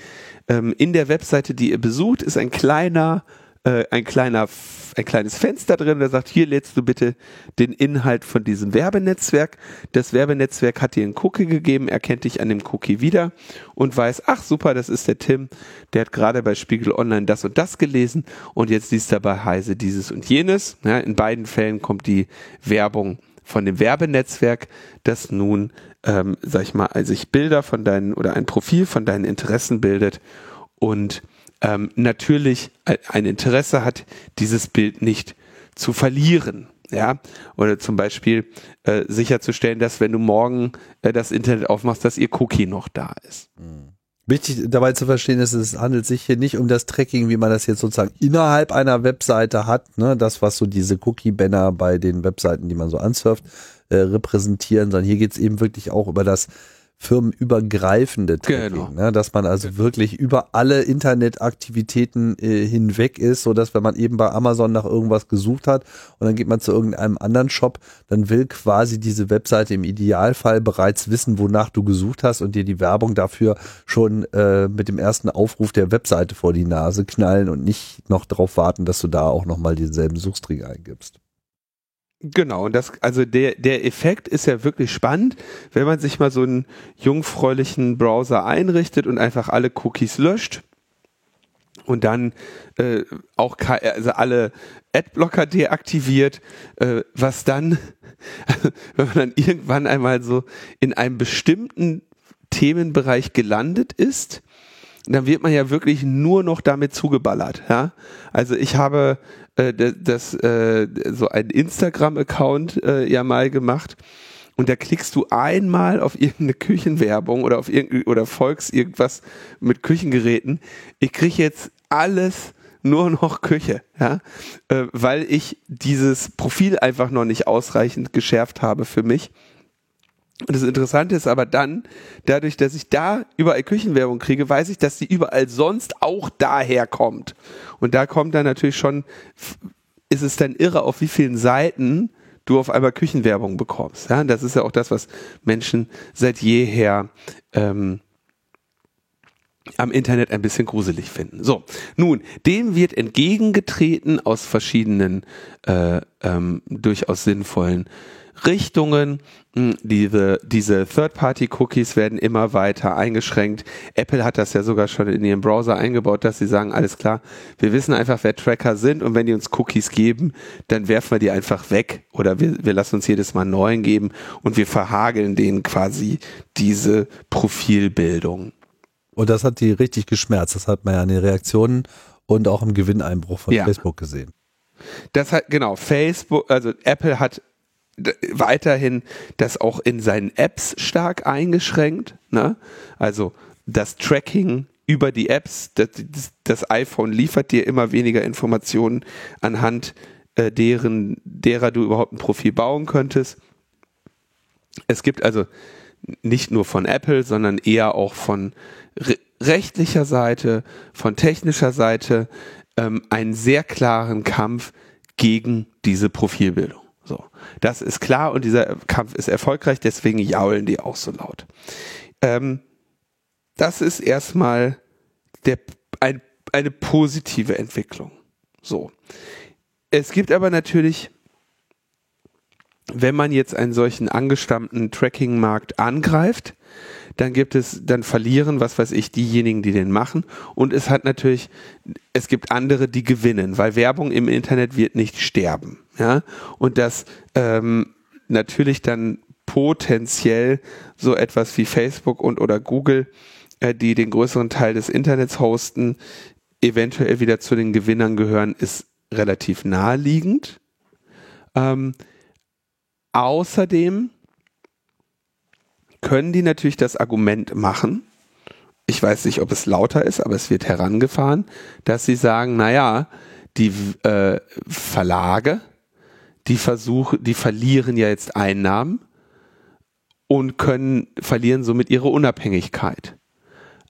ähm, in der Webseite, die ihr besucht, ist ein kleiner äh, ein kleiner, ein kleines Fenster drin, der sagt, hier lädst du bitte den Inhalt von diesem Werbenetzwerk. Das Werbenetzwerk hat dir einen Cookie gegeben, erkennt dich an dem Cookie wieder und weiß, ach super, das ist der Tim, der hat gerade bei Spiegel Online das und das gelesen und jetzt liest er bei Heise dieses und jenes. Ja, in beiden Fällen kommt die Werbung von dem Werbenetzwerk, das nun, ähm, sag ich mal, sich Bilder von deinen oder ein Profil von deinen Interessen bildet und ähm, natürlich ein Interesse hat, dieses Bild nicht zu verlieren. Ja, oder zum Beispiel äh, sicherzustellen, dass wenn du morgen äh, das Internet aufmachst, dass ihr Cookie noch da ist. Mhm. Wichtig dabei zu verstehen ist, es handelt sich hier nicht um das Tracking, wie man das jetzt sozusagen innerhalb einer Webseite hat, ne, das, was so diese Cookie-Banner bei den Webseiten, die man so ansurft, äh, repräsentieren, sondern hier geht es eben wirklich auch über das firmenübergreifende Tracking, genau. ne, dass man also genau. wirklich über alle Internetaktivitäten äh, hinweg ist, so dass wenn man eben bei Amazon nach irgendwas gesucht hat und dann geht man zu irgendeinem anderen Shop, dann will quasi diese Webseite im Idealfall bereits wissen, wonach du gesucht hast und dir die Werbung dafür schon äh, mit dem ersten Aufruf der Webseite vor die Nase knallen und nicht noch darauf warten, dass du da auch nochmal denselben Suchstring eingibst. Genau, und das, also der, der Effekt ist ja wirklich spannend, wenn man sich mal so einen jungfräulichen Browser einrichtet und einfach alle Cookies löscht und dann äh, auch also alle Adblocker deaktiviert, äh, was dann, wenn man dann irgendwann einmal so in einem bestimmten Themenbereich gelandet ist, dann wird man ja wirklich nur noch damit zugeballert. Ja? Also ich habe äh, das, äh, so einen Instagram-Account äh, ja mal gemacht. Und da klickst du einmal auf irgendeine Küchenwerbung oder auf oder folgst irgendwas mit Küchengeräten. Ich krieg jetzt alles nur noch Küche, ja, äh, weil ich dieses Profil einfach noch nicht ausreichend geschärft habe für mich. Und das Interessante ist aber dann, dadurch, dass ich da überall Küchenwerbung kriege, weiß ich, dass die überall sonst auch daher kommt. Und da kommt dann natürlich schon, ist es dann irre, auf wie vielen Seiten du auf einmal Küchenwerbung bekommst. Ja, das ist ja auch das, was Menschen seit jeher ähm, am Internet ein bisschen gruselig finden. So, nun, dem wird entgegengetreten aus verschiedenen äh, ähm, durchaus sinnvollen Richtungen. Hm, diese, diese Third-Party-Cookies werden immer weiter eingeschränkt. Apple hat das ja sogar schon in ihrem Browser eingebaut, dass sie sagen, alles klar, wir wissen einfach, wer Tracker sind und wenn die uns Cookies geben, dann werfen wir die einfach weg oder wir, wir lassen uns jedes Mal neuen geben und wir verhageln denen quasi diese Profilbildung. Und das hat die richtig geschmerzt. Das hat man ja in den Reaktionen und auch im Gewinneinbruch von ja. Facebook gesehen. Das hat, genau, Facebook, also Apple hat weiterhin das auch in seinen Apps stark eingeschränkt. Ne? Also das Tracking über die Apps, das, das, iPhone liefert dir immer weniger Informationen anhand äh, deren, derer du überhaupt ein Profil bauen könntest. Es gibt also nicht nur von Apple, sondern eher auch von re rechtlicher Seite, von technischer Seite ähm, einen sehr klaren Kampf gegen diese Profilbildung. So, das ist klar und dieser Kampf ist erfolgreich, deswegen jaulen die auch so laut. Ähm, das ist erstmal der, ein, eine positive Entwicklung. So. Es gibt aber natürlich, wenn man jetzt einen solchen angestammten Tracking-Markt angreift, dann gibt es, dann verlieren, was weiß ich, diejenigen, die den machen. Und es hat natürlich, es gibt andere, die gewinnen, weil Werbung im Internet wird nicht sterben. Ja, und das ähm, natürlich dann potenziell so etwas wie Facebook und oder Google, äh, die den größeren Teil des Internets hosten, eventuell wieder zu den Gewinnern gehören, ist relativ naheliegend. Ähm, außerdem können die natürlich das Argument machen, ich weiß nicht, ob es lauter ist, aber es wird herangefahren, dass sie sagen, naja, die äh, Verlage, die versuchen, die verlieren ja jetzt Einnahmen und können, verlieren somit ihre Unabhängigkeit.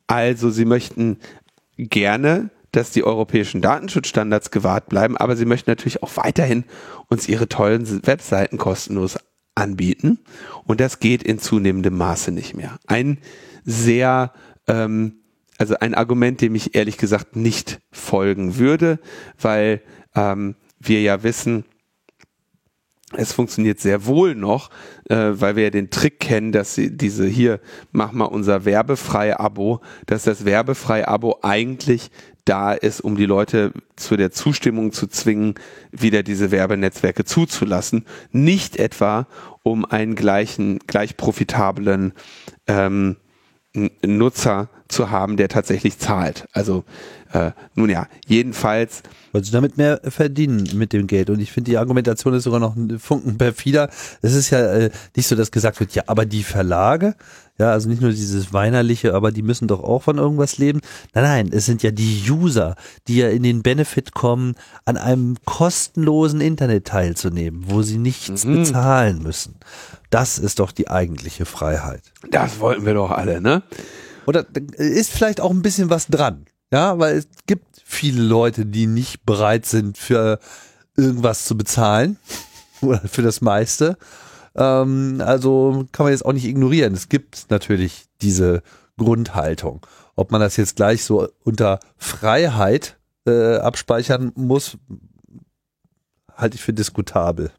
Also sie möchten gerne, dass die europäischen Datenschutzstandards gewahrt bleiben, aber sie möchten natürlich auch weiterhin uns ihre tollen Webseiten kostenlos anbieten. Und das geht in zunehmendem Maße nicht mehr. Ein sehr, ähm, also ein Argument, dem ich ehrlich gesagt nicht folgen würde, weil ähm, wir ja wissen, es funktioniert sehr wohl noch, äh, weil wir ja den Trick kennen, dass sie diese hier, mach mal unser werbefreie Abo, dass das werbefreie Abo eigentlich da ist, um die Leute zu der Zustimmung zu zwingen, wieder diese Werbenetzwerke zuzulassen, nicht etwa um einen gleichen, gleich profitablen ähm, Nutzer zu haben, der tatsächlich zahlt. Also äh, nun ja, jedenfalls. Weil sie damit mehr verdienen mit dem Geld. Und ich finde, die Argumentation ist sogar noch ein Funken perfider. Es ist ja äh, nicht so, dass gesagt wird, ja, aber die Verlage, ja, also nicht nur dieses Weinerliche, aber die müssen doch auch von irgendwas leben. Nein, nein, es sind ja die User, die ja in den Benefit kommen, an einem kostenlosen Internet teilzunehmen, wo sie nichts mhm. bezahlen müssen. Das ist doch die eigentliche Freiheit. Das wollten wir doch alle, ne? Oder ist vielleicht auch ein bisschen was dran. Ja, weil es gibt viele Leute, die nicht bereit sind, für irgendwas zu bezahlen. Oder für das meiste. Ähm, also kann man jetzt auch nicht ignorieren. Es gibt natürlich diese Grundhaltung. Ob man das jetzt gleich so unter Freiheit äh, abspeichern muss, halte ich für diskutabel.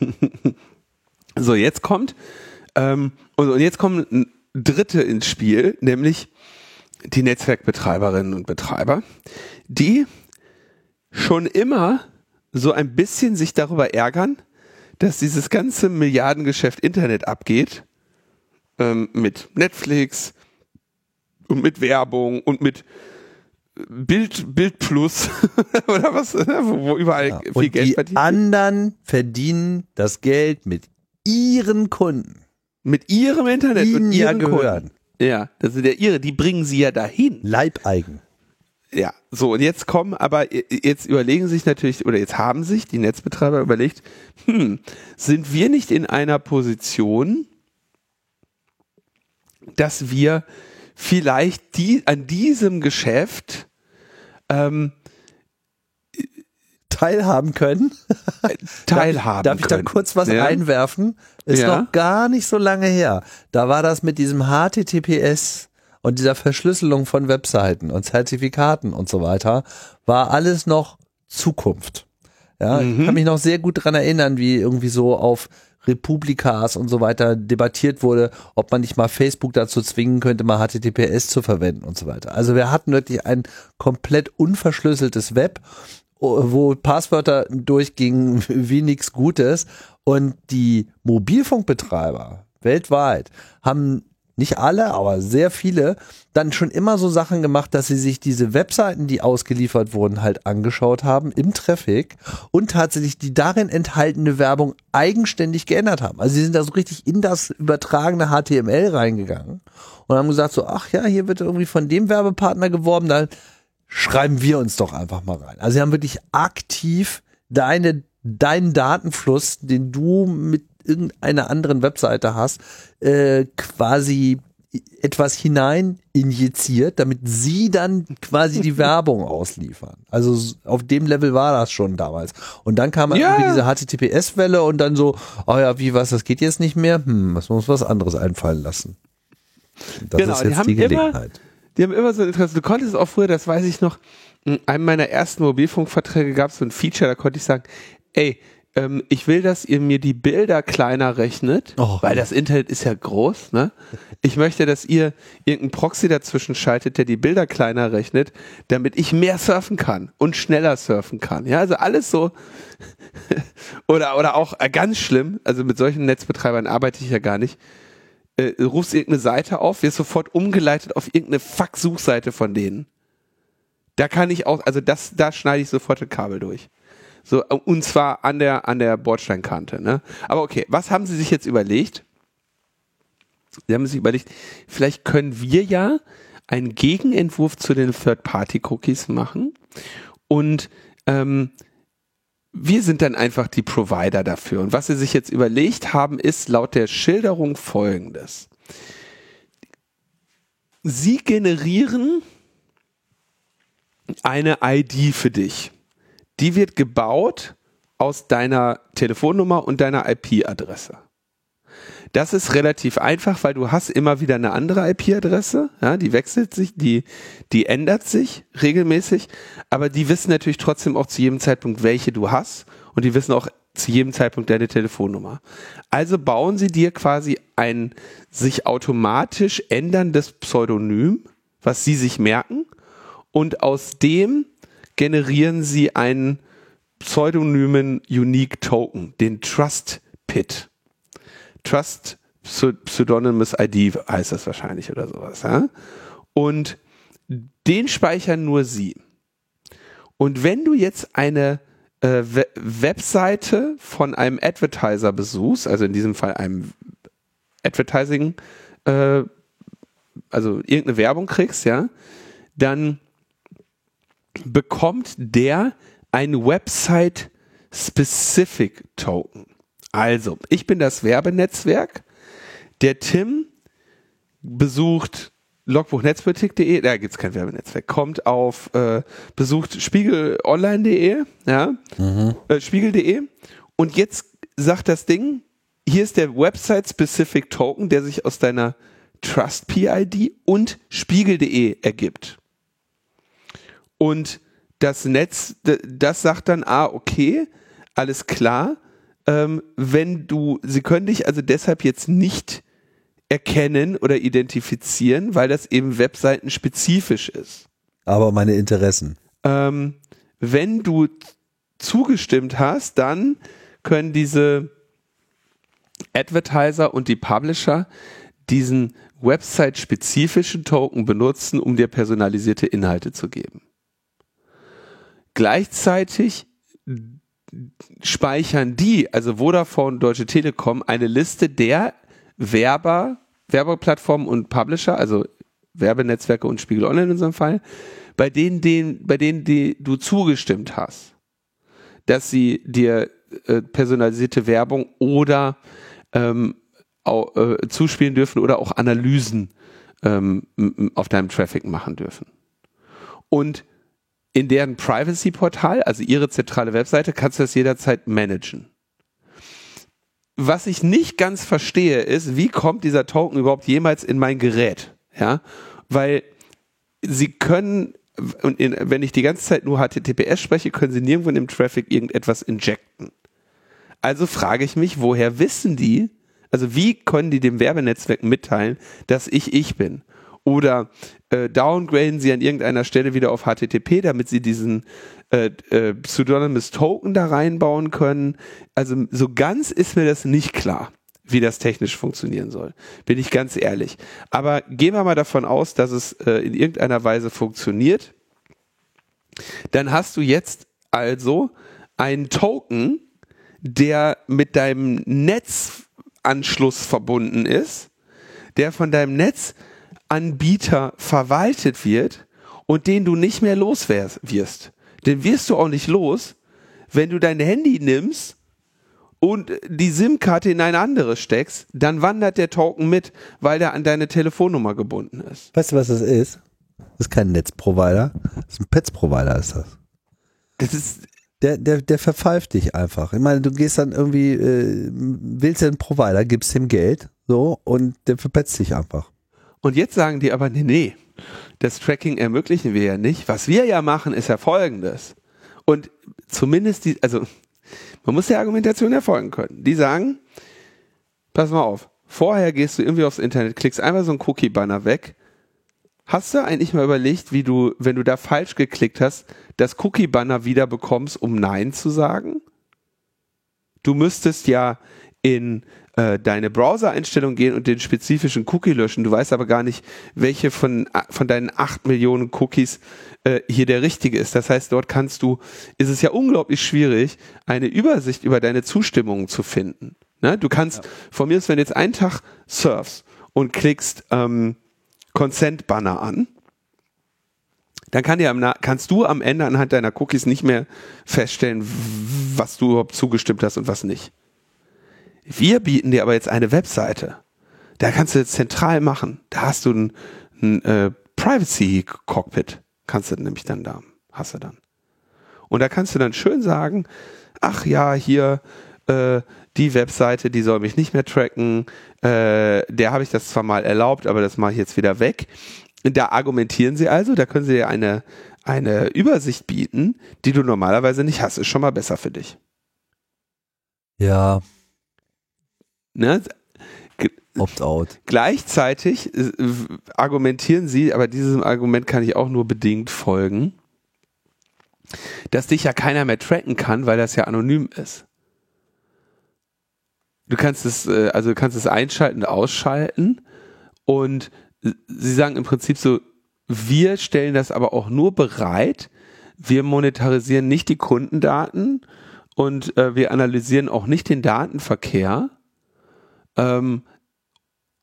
so, jetzt kommt ähm, und jetzt kommen Dritte ins Spiel, nämlich die Netzwerkbetreiberinnen und Betreiber, die schon immer so ein bisschen sich darüber ärgern, dass dieses ganze Milliardengeschäft Internet abgeht, ähm, mit Netflix und mit Werbung und mit Bild, Bild Plus oder was, wo, wo überall ja, viel Geld verdient. Die anderen verdienen das Geld mit ihren Kunden. Mit ihrem Internet Ihnen und ihren gehören. Ja, das sind ja ihre, die bringen sie ja dahin. Leibeigen. Ja, so und jetzt kommen, aber jetzt überlegen sich natürlich, oder jetzt haben sich die Netzbetreiber überlegt, hm, sind wir nicht in einer Position, dass wir vielleicht die, an diesem Geschäft ähm, teilhaben können. teilhaben Darf ich, darf ich da kurz was ja. einwerfen? Ist ja. noch gar nicht so lange her. Da war das mit diesem HTTPS und dieser Verschlüsselung von Webseiten und Zertifikaten und so weiter, war alles noch Zukunft. Ja, mhm. ich kann mich noch sehr gut dran erinnern, wie irgendwie so auf Republikas und so weiter debattiert wurde, ob man nicht mal Facebook dazu zwingen könnte, mal HTTPS zu verwenden und so weiter. Also wir hatten wirklich ein komplett unverschlüsseltes Web wo Passwörter durchgingen wie nichts Gutes. Und die Mobilfunkbetreiber weltweit haben nicht alle, aber sehr viele, dann schon immer so Sachen gemacht, dass sie sich diese Webseiten, die ausgeliefert wurden, halt angeschaut haben im Traffic und tatsächlich die darin enthaltene Werbung eigenständig geändert haben. Also sie sind da so richtig in das übertragene HTML reingegangen und haben gesagt so, ach ja, hier wird irgendwie von dem Werbepartner geworben, dann schreiben wir uns doch einfach mal rein. Also sie haben wirklich aktiv deine, deinen Datenfluss, den du mit irgendeiner anderen Webseite hast, äh, quasi etwas hinein injiziert, damit sie dann quasi die Werbung ausliefern. Also auf dem Level war das schon damals. Und dann kam ja. irgendwie diese HTTPS-Welle und dann so, oh ja, wie was, das geht jetzt nicht mehr? Hm, was muss was anderes einfallen lassen. Das genau, ist jetzt die, die Gelegenheit. Immer, die haben immer so ein Interesse. Du konntest auch früher, das weiß ich noch, in einem meiner ersten Mobilfunkverträge gab es so ein Feature, da konnte ich sagen, ey, ähm, ich will, dass ihr mir die Bilder kleiner rechnet, oh. weil das Internet ist ja groß. Ne? Ich möchte, dass ihr irgendeinen Proxy dazwischen schaltet, der die Bilder kleiner rechnet, damit ich mehr surfen kann und schneller surfen kann. Ja, also alles so. oder, oder auch äh, ganz schlimm, also mit solchen Netzbetreibern arbeite ich ja gar nicht. Äh, rufst irgendeine Seite auf, wirst sofort umgeleitet auf irgendeine Fuck-Suchseite von denen. Da kann ich auch, also das, da schneide ich sofort ein Kabel durch. So, und zwar an der, an der Bordsteinkante. Ne? Aber okay, was haben Sie sich jetzt überlegt? Sie haben sich überlegt, vielleicht können wir ja einen Gegenentwurf zu den Third-Party-Cookies machen und ähm, wir sind dann einfach die Provider dafür. Und was sie sich jetzt überlegt haben, ist laut der Schilderung folgendes. Sie generieren eine ID für dich die wird gebaut aus deiner Telefonnummer und deiner IP-Adresse. Das ist relativ einfach, weil du hast immer wieder eine andere IP-Adresse, ja, die wechselt sich, die, die ändert sich regelmäßig, aber die wissen natürlich trotzdem auch zu jedem Zeitpunkt, welche du hast und die wissen auch zu jedem Zeitpunkt deine Telefonnummer. Also bauen sie dir quasi ein sich automatisch änderndes Pseudonym, was sie sich merken und aus dem generieren sie einen pseudonymen Unique Token, den Trust Pit. Trust Pseudonymous ID heißt das wahrscheinlich oder sowas. Ja? Und den speichern nur sie. Und wenn du jetzt eine äh, Webseite von einem Advertiser besuchst, also in diesem Fall einem Advertising, äh, also irgendeine Werbung kriegst, ja, dann bekommt der ein Website-Specific Token. Also, ich bin das Werbenetzwerk. Der Tim besucht logbuchnetzpolitik.de, da gibt es kein Werbenetzwerk, kommt auf, äh, besucht spiegelonline.de, ja, mhm. äh, spiegel.de und jetzt sagt das Ding, hier ist der Website-Specific Token, der sich aus deiner Trust PID und spiegel.de ergibt. Und das Netz, das sagt dann, ah, okay, alles klar. Ähm, wenn du, sie können dich also deshalb jetzt nicht erkennen oder identifizieren, weil das eben Webseiten spezifisch ist. Aber meine Interessen. Ähm, wenn du zugestimmt hast, dann können diese Advertiser und die Publisher diesen Website-spezifischen Token benutzen, um dir personalisierte Inhalte zu geben. Gleichzeitig speichern die, also Vodafone, Deutsche Telekom, eine Liste der Werber, Werbeplattformen und Publisher, also Werbenetzwerke und Spiegel Online in unserem Fall, bei denen, denen, bei denen die du zugestimmt hast, dass sie dir äh, personalisierte Werbung oder ähm, auch, äh, zuspielen dürfen oder auch Analysen ähm, auf deinem Traffic machen dürfen. Und in deren Privacy-Portal, also ihre zentrale Webseite, kannst du das jederzeit managen. Was ich nicht ganz verstehe, ist, wie kommt dieser Token überhaupt jemals in mein Gerät? Ja, weil sie können, wenn ich die ganze Zeit nur HTTPS spreche, können sie nirgendwo in dem Traffic irgendetwas injecten. Also frage ich mich, woher wissen die, also wie können die dem Werbenetzwerk mitteilen, dass ich ich bin? Oder äh, downgraden sie an irgendeiner Stelle wieder auf HTTP, damit sie diesen äh, äh, Pseudonymous Token da reinbauen können. Also so ganz ist mir das nicht klar, wie das technisch funktionieren soll. Bin ich ganz ehrlich. Aber gehen wir mal davon aus, dass es äh, in irgendeiner Weise funktioniert. Dann hast du jetzt also einen Token, der mit deinem Netzanschluss verbunden ist, der von deinem Netz Anbieter verwaltet wird und den du nicht mehr los wirst. Den wirst du auch nicht los, wenn du dein Handy nimmst und die SIM-Karte in ein anderes steckst, dann wandert der Token mit, weil der an deine Telefonnummer gebunden ist. Weißt du, was das ist? Das ist kein Netzprovider, das ist ein Pets-Provider ist das. Das ist, Der, der, der verpfeift dich einfach. Ich meine, du gehst dann irgendwie, äh, willst einen Provider, gibst ihm Geld, so, und der verpetzt dich einfach. Und jetzt sagen die aber, nee, nee, das Tracking ermöglichen wir ja nicht. Was wir ja machen, ist ja folgendes. Und zumindest die, also man muss der Argumentation erfolgen können. Die sagen, pass mal auf, vorher gehst du irgendwie aufs Internet, klickst einmal so einen Cookie-Banner weg. Hast du eigentlich mal überlegt, wie du, wenn du da falsch geklickt hast, das Cookie-Banner wieder bekommst, um Nein zu sagen? Du müsstest ja in äh, deine Browser-Einstellung gehen und den spezifischen Cookie löschen. Du weißt aber gar nicht, welche von, von deinen acht Millionen Cookies äh, hier der richtige ist. Das heißt, dort kannst du, ist es ja unglaublich schwierig, eine Übersicht über deine Zustimmungen zu finden. Ne? Du kannst, von mir ist, wenn du jetzt einen Tag surfst und klickst ähm, Consent-Banner an, dann kann dir am, kannst du am Ende anhand deiner Cookies nicht mehr feststellen, was du überhaupt zugestimmt hast und was nicht. Wir bieten dir aber jetzt eine Webseite. Da kannst du jetzt zentral machen. Da hast du ein, ein äh, Privacy-Cockpit. Kannst du nämlich dann da, hast du dann. Und da kannst du dann schön sagen, ach ja, hier äh, die Webseite, die soll mich nicht mehr tracken. Äh, der habe ich das zwar mal erlaubt, aber das mache ich jetzt wieder weg. Da argumentieren sie also, da können sie dir eine, eine Übersicht bieten, die du normalerweise nicht hast. Ist schon mal besser für dich. Ja, Ne? Opt-out. Gleichzeitig äh, argumentieren sie, aber diesem Argument kann ich auch nur bedingt folgen, dass dich ja keiner mehr tracken kann, weil das ja anonym ist. Du kannst es, äh, also du kannst es einschalten und ausschalten und sie sagen im Prinzip so, wir stellen das aber auch nur bereit, wir monetarisieren nicht die Kundendaten und äh, wir analysieren auch nicht den Datenverkehr. Ähm,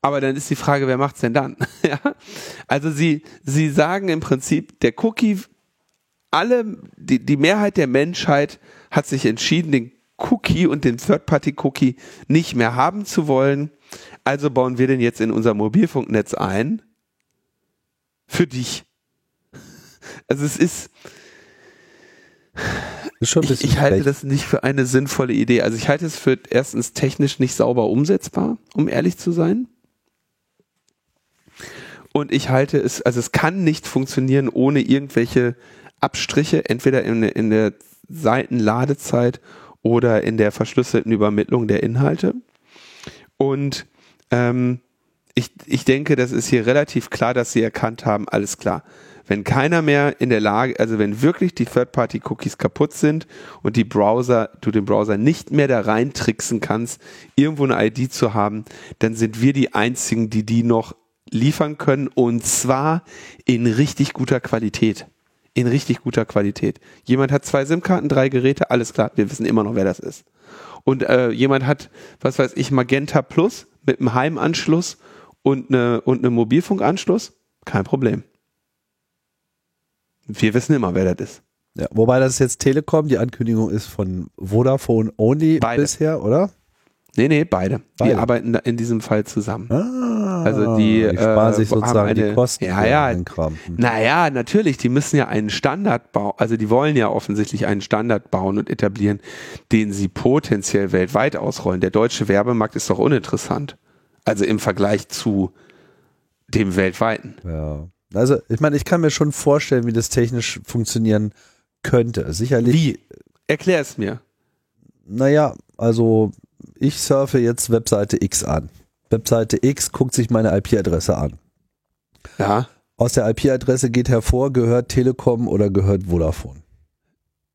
aber dann ist die Frage, wer macht's denn dann? ja? Also sie, sie sagen im Prinzip, der Cookie, alle, die, die Mehrheit der Menschheit hat sich entschieden, den Cookie und den Third-Party-Cookie nicht mehr haben zu wollen. Also bauen wir den jetzt in unser Mobilfunknetz ein. Für dich. Also es ist, ich, ich halte das nicht für eine sinnvolle Idee. Also ich halte es für erstens technisch nicht sauber umsetzbar, um ehrlich zu sein. Und ich halte es, also es kann nicht funktionieren ohne irgendwelche Abstriche, entweder in, in der Seitenladezeit oder in der verschlüsselten Übermittlung der Inhalte. Und ähm, ich, ich denke, das ist hier relativ klar, dass sie erkannt haben, alles klar. Wenn keiner mehr in der Lage, also wenn wirklich die Third-Party-Cookies kaputt sind und die Browser, du den Browser nicht mehr da reintricksen kannst, irgendwo eine ID zu haben, dann sind wir die einzigen, die die noch liefern können und zwar in richtig guter Qualität. In richtig guter Qualität. Jemand hat zwei SIM-Karten, drei Geräte, alles klar, wir wissen immer noch, wer das ist. Und äh, jemand hat, was weiß ich, Magenta Plus mit einem Heimanschluss und eine und einem Mobilfunkanschluss, kein Problem. Wir wissen immer, wer das ist. Ja, wobei das ist jetzt Telekom, die Ankündigung ist von Vodafone Only Beide. bisher, oder? Nee, nee, beide. Die Beide. arbeiten da in diesem Fall zusammen. Ah, Also die, die sparen äh, sich sozusagen eine- die Kosten. Ja, ja. Kram. Hm. Naja, natürlich, die müssen ja einen Standard bauen, also die wollen ja offensichtlich einen Standard bauen und etablieren, den sie potenziell weltweit ausrollen. Der deutsche Werbemarkt ist doch uninteressant. Also im Vergleich zu dem weltweiten. Ja. Also, ich meine, ich kann mir schon vorstellen, wie das technisch funktionieren könnte. Sicherlich. Wie? Erklär es mir. Naja, also ich surfe jetzt Webseite X an. Webseite X guckt sich meine IP-Adresse an. Ja, Aus der IP-Adresse geht hervor, gehört Telekom oder gehört Vodafone.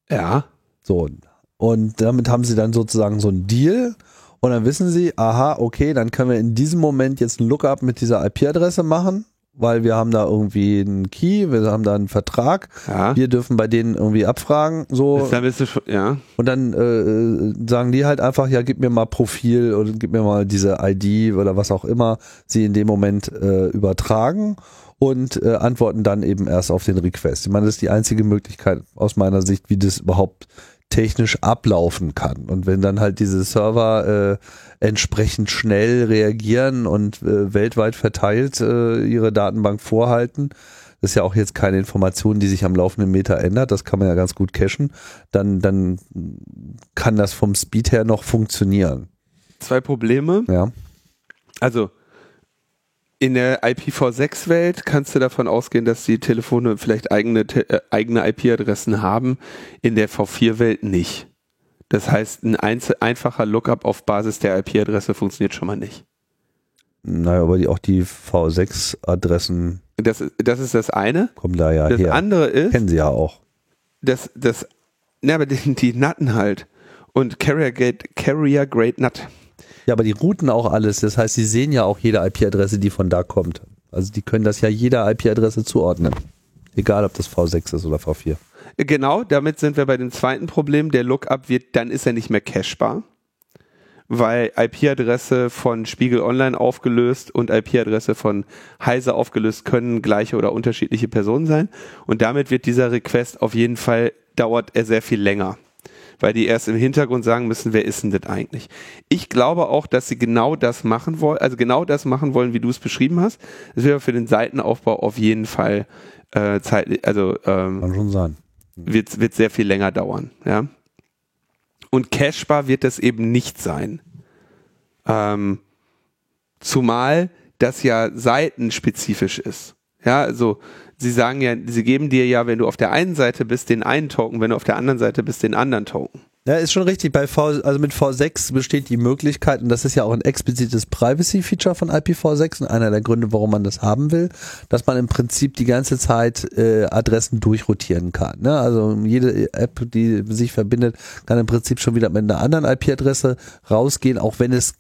ja, So. Und damit haben sie dann sozusagen so einen Deal. Und dann wissen sie, aha, okay, dann können wir in diesem Moment jetzt ein Lookup mit dieser IP-Adresse machen, weil wir haben da irgendwie einen Key, wir haben da einen Vertrag. ja. Wir dürfen bei denen irgendwie abfragen, so. Dann bist du schon, ja. Und dann äh, sagen die halt einfach, ja, gib mir mal Profil oder gib mir mal diese ID oder was auch immer sie in dem Moment äh, übertragen und äh, antworten dann eben erst auf den Request. Ich meine, das ist die einzige Möglichkeit aus meiner Sicht, wie das überhaupt technisch ablaufen kann. Und wenn dann halt diese Server äh, entsprechend schnell reagieren und äh, weltweit verteilt äh, ihre Datenbank vorhalten, das ist ja auch jetzt keine Information, die sich am laufenden Meter ändert, das kann man ja ganz gut cachen, dann, dann kann das vom Speed her noch funktionieren. Zwei Probleme. Ja. Also in der IPv6-Welt kannst du davon ausgehen, dass die Telefone vielleicht eigene, äh, eigene IP-Adressen haben, in der V4-Welt nicht. Das heißt, ein einfacher Lookup auf Basis der IP-Adresse funktioniert schon mal nicht. Naja, aber die, auch die V6-Adressen. Das, das ist das eine. Kommen da ja das her. Das andere ist. Kennen sie ja auch. Das, das, na, aber die, die Natten halt. Und Carrier Grade, Carrier Grade Nut. Ja, aber die routen auch alles. Das heißt, sie sehen ja auch jede IP-Adresse, die von da kommt. Also die können das ja jeder IP-Adresse zuordnen. Egal, ob das V6 ist oder V4. Genau, damit sind wir bei dem zweiten Problem. Der Lookup wird, dann ist er nicht mehr cachebar, weil IP-Adresse von Spiegel Online aufgelöst und IP-Adresse von Heise aufgelöst können gleiche oder unterschiedliche Personen sein. Und damit wird dieser Request auf jeden Fall, dauert er sehr viel länger weil die erst im Hintergrund sagen müssen, wer ist denn das eigentlich? Ich glaube auch, dass sie genau das machen wollen, also genau das machen wollen, wie du es beschrieben hast. Es wäre für den Seitenaufbau auf jeden Fall äh, Zeit, also ähm, kann schon sein. Wird, wird sehr viel länger dauern, ja. Und Cashbar wird das eben nicht sein. Ähm, zumal das ja seitenspezifisch ist. Ja, also sie sagen ja, sie geben dir ja, wenn du auf der einen Seite bist, den einen Token, wenn du auf der anderen Seite bist, den anderen Token. Ja, ist schon richtig. Bei V, also mit V6 besteht die Möglichkeit, und das ist ja auch ein explizites Privacy-Feature von IPv6 und einer der Gründe, warum man das haben will, dass man im Prinzip die ganze Zeit äh, Adressen durchrotieren kann. Ne? Also jede App, die sich verbindet, kann im Prinzip schon wieder mit einer anderen IP-Adresse rausgehen, auch wenn es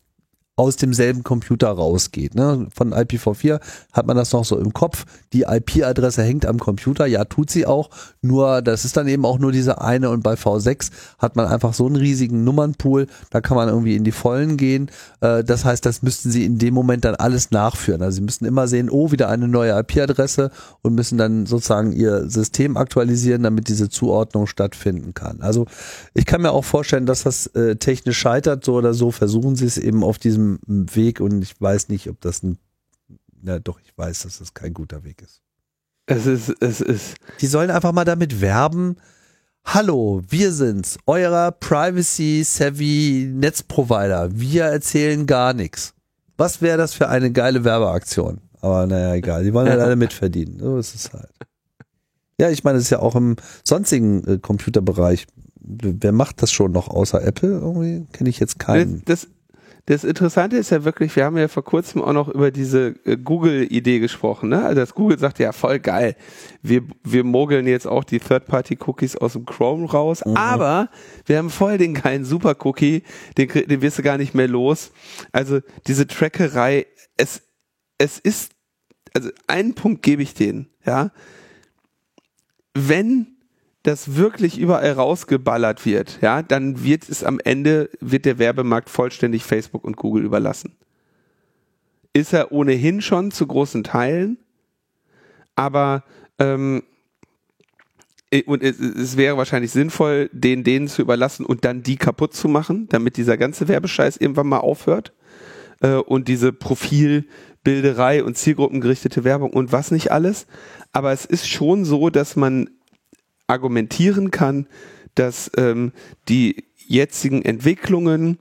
aus demselben Computer rausgeht. Ne? Von IPv4 hat man das noch so im Kopf. Die IP-Adresse hängt am Computer, ja, tut sie auch. Nur, das ist dann eben auch nur diese eine und bei V6 hat man einfach so einen riesigen Nummernpool, da kann man irgendwie in die Vollen gehen. Äh, das heißt, das müssten sie in dem Moment dann alles nachführen. Also sie müssten immer sehen, oh, wieder eine neue IP-Adresse und müssen dann sozusagen ihr System aktualisieren, damit diese Zuordnung stattfinden kann. Also ich kann mir auch vorstellen, dass das äh, technisch scheitert, so oder so versuchen sie es eben auf diesem Weg und ich weiß nicht, ob das ein, na doch, ich weiß, dass das kein guter Weg ist. Es ist, es ist. Die sollen einfach mal damit werben. Hallo, wir sind's, eurer Privacy-Savvy Netzprovider. Wir erzählen gar nichts. Was wäre das für eine geile Werbeaktion? Aber naja, egal. Die wollen halt alle mitverdienen. So ist es halt. Ja, ich meine, es ist ja auch im sonstigen äh, Computerbereich. Wer macht das schon noch außer Apple? Irgendwie kenne ich jetzt keinen. Das, das Interessante ist ja wirklich, wir haben ja vor kurzem auch noch über diese äh, Google-Idee gesprochen, ne? Also das Google sagt ja voll geil. Wir, wir mogeln jetzt auch die Third-Party-Cookies aus dem Chrome raus, mhm. aber wir haben voll den geilen Super-Cookie, den, den wirst du gar nicht mehr los. Also diese Trackerei, es, es ist, also einen Punkt gebe ich denen, ja. Wenn das wirklich überall rausgeballert wird, ja, dann wird es am Ende, wird der Werbemarkt vollständig Facebook und Google überlassen. Ist er ohnehin schon zu großen Teilen, aber ähm, und es, es, wäre wahrscheinlich sinnvoll, den denen zu überlassen und dann die kaputt zu machen, damit dieser ganze Werbescheiß irgendwann mal aufhört äh, und diese Profilbilderei und zielgruppengerichtete Werbung und was nicht alles. Aber es ist schon so, dass man argumentieren kann, dass ähm, die jetzigen Entwicklungen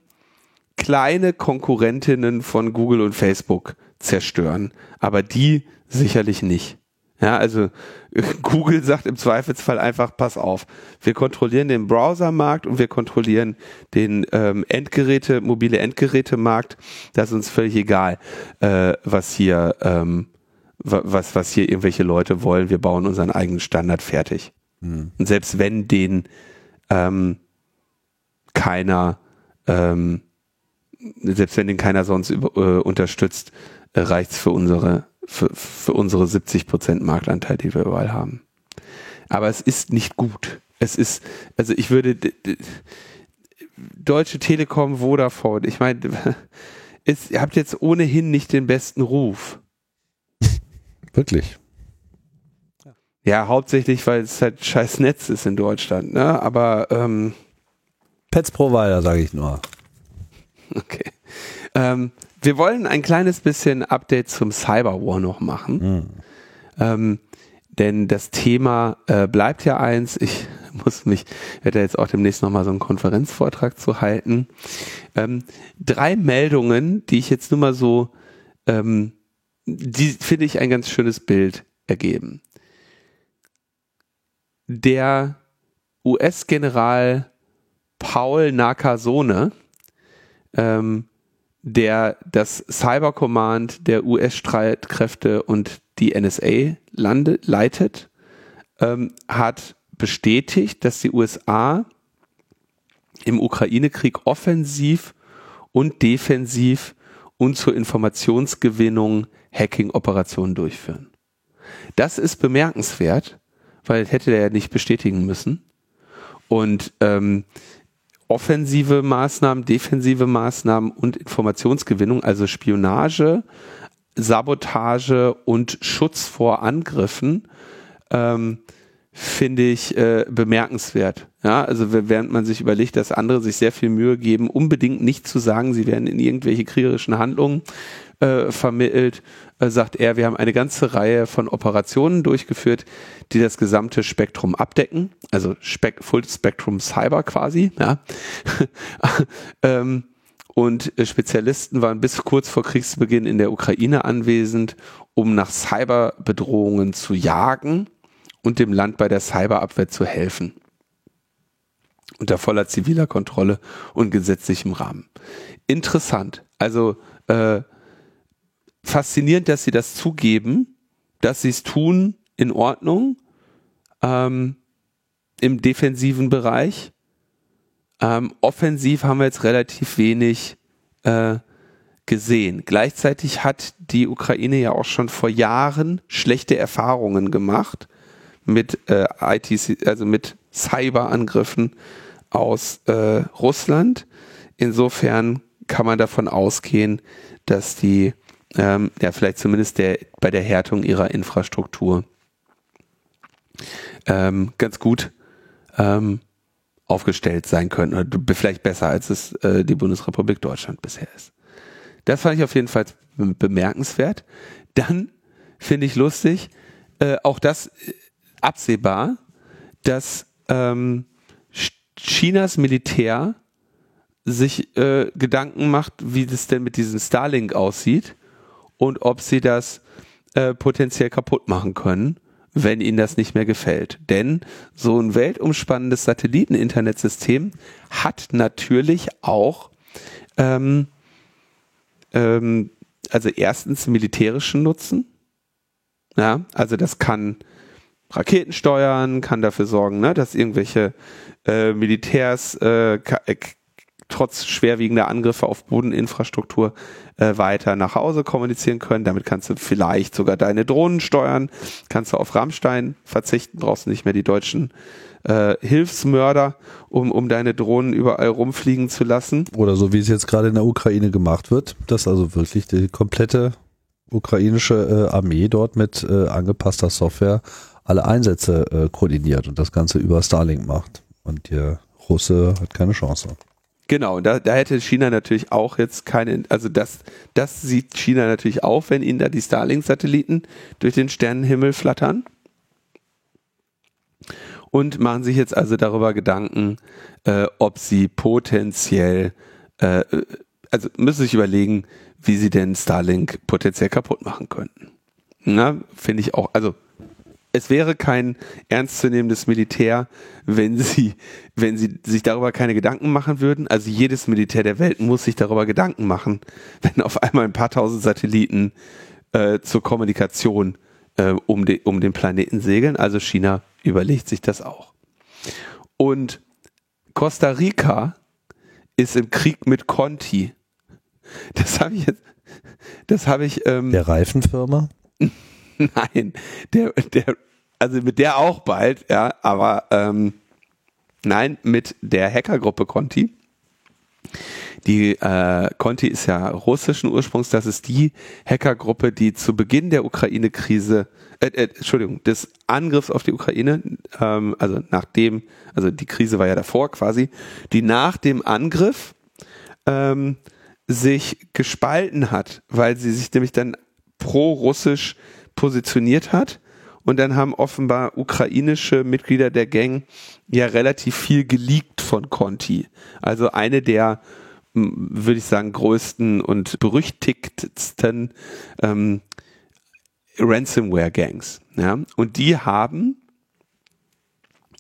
kleine Konkurrentinnen von Google und Facebook zerstören, aber die sicherlich nicht. Ja, also Google sagt im Zweifelsfall einfach, pass auf, wir kontrollieren den Browsermarkt und wir kontrollieren den ähm, Endgeräte, mobile Endgerätemarkt. Das ist uns völlig egal, äh, was hier, ähm, was, was hier irgendwelche Leute wollen. Wir bauen unseren eigenen Standard fertig. Und selbst wenn den ähm, keiner, ähm, selbst wenn den keiner sonst über, äh, unterstützt, äh, reicht's für unsere, für, für unsere 70 Prozent Marktanteil, die wir überall haben. Aber es ist nicht gut. Es ist, also ich würde, Deutsche Telekom, Vodafone, ich meine, ihr habt jetzt ohnehin nicht den besten Ruf. Wirklich. Ja, hauptsächlich, weil es halt scheiß Netz ist in Deutschland, ne? Aber ähm, Pets Provider, sage ich nur. Okay. Ähm, wir wollen ein kleines bisschen Update zum Cyberwar noch machen. Mhm. Ähm, denn das Thema äh, bleibt ja eins. Ich muss mich, werde jetzt auch demnächst nochmal so einen Konferenzvortrag zu halten. Ähm, drei Meldungen, die ich jetzt nur mal so, ähm, die finde ich ein ganz schönes Bild ergeben. Der US-General Paul Nakasone, ähm, der das Cyber Command der US-Streitkräfte und die NSA lande, leitet, ähm, hat bestätigt, dass die USA im Ukraine-Krieg offensiv und defensiv und zur Informationsgewinnung Hacking-Operationen durchführen. Das ist bemerkenswert, weil hätte er ja nicht bestätigen müssen. Und ähm, offensive Maßnahmen, defensive Maßnahmen und Informationsgewinnung, also Spionage, Sabotage und Schutz vor Angriffen, ähm, finde ich äh, bemerkenswert. Ja, also während man sich überlegt, dass andere sich sehr viel Mühe geben, unbedingt nicht zu sagen, sie werden in irgendwelche kriegerischen Handlungen äh, vermittelt, äh, sagt er, wir haben eine ganze Reihe von Operationen durchgeführt, die das gesamte Spektrum abdecken, also Spek Full Spectrum Cyber quasi. Ja. ähm, und äh, Spezialisten waren bis kurz vor Kriegsbeginn in der Ukraine anwesend, um nach Cyberbedrohungen zu jagen und dem Land bei der Cyberabwehr zu helfen. Unter voller ziviler Kontrolle und gesetzlichem Rahmen. Interessant. Also äh, faszinierend, dass sie das zugeben, dass sie es tun, in Ordnung, ähm, im defensiven Bereich. Ähm, offensiv haben wir jetzt relativ wenig äh, gesehen. Gleichzeitig hat die Ukraine ja auch schon vor Jahren schlechte Erfahrungen gemacht mit äh, IT, also mit Cyberangriffen aus äh, Russland. Insofern kann man davon ausgehen, dass die ähm, ja vielleicht zumindest der, bei der Härtung ihrer Infrastruktur ähm, ganz gut ähm, aufgestellt sein könnten oder vielleicht besser als es äh, die Bundesrepublik Deutschland bisher ist. Das fand ich auf jeden Fall bemerkenswert. Dann finde ich lustig, äh, auch das äh, absehbar, dass ähm, Chinas Militär sich äh, Gedanken macht, wie das denn mit diesem Starlink aussieht und ob sie das äh, potenziell kaputt machen können, wenn ihnen das nicht mehr gefällt. Denn so ein weltumspannendes Satelliten-Internetsystem hat natürlich auch ähm, ähm, also erstens militärischen Nutzen. Ja, also das kann Raketen steuern, kann dafür sorgen, ne, dass irgendwelche äh, Militärs äh, äh trotz schwerwiegender Angriffe auf Bodeninfrastruktur äh, weiter nach Hause kommunizieren können. Damit kannst du vielleicht sogar deine Drohnen steuern, kannst du auf Rammstein verzichten, brauchst nicht mehr die deutschen äh, Hilfsmörder, um, um deine Drohnen überall rumfliegen zu lassen. Oder so wie es jetzt gerade in der Ukraine gemacht wird, dass also wirklich die komplette ukrainische äh, Armee dort mit äh, angepasster Software alle Einsätze äh, koordiniert und das Ganze über Starlink macht. Und der Russe hat keine Chance. Genau, da, da hätte China natürlich auch jetzt keine, also das, das sieht China natürlich auch, wenn ihnen da die Starlink-Satelliten durch den Sternenhimmel flattern. Und machen sich jetzt also darüber Gedanken, äh, ob sie potenziell, äh, also müssen sich überlegen, wie sie denn Starlink potenziell kaputt machen könnten. Na, finde ich auch, also es wäre kein ernstzunehmendes Militär, wenn sie, wenn sie sich darüber keine Gedanken machen würden. Also jedes Militär der Welt muss sich darüber Gedanken machen, wenn auf einmal ein paar tausend Satelliten äh, zur Kommunikation äh, um, de, um den Planeten segeln. Also China überlegt sich das auch. Und Costa Rica ist im Krieg mit Conti. Das habe ich jetzt, das habe ich. Ähm, der Reifenfirma? Nein, der, der, also mit der auch bald, ja, aber ähm, nein, mit der Hackergruppe Conti. Die äh, Conti ist ja russischen Ursprungs. Das ist die Hackergruppe, die zu Beginn der Ukraine-Krise, äh, äh, Entschuldigung, des Angriffs auf die Ukraine, ähm, also nachdem, also die Krise war ja davor quasi, die nach dem Angriff ähm, sich gespalten hat, weil sie sich nämlich dann pro-russisch positioniert hat. Und dann haben offenbar ukrainische Mitglieder der Gang ja relativ viel geleakt von Conti. Also eine der, würde ich sagen, größten und berüchtigtsten ähm, Ransomware-Gangs. Ja? Und die haben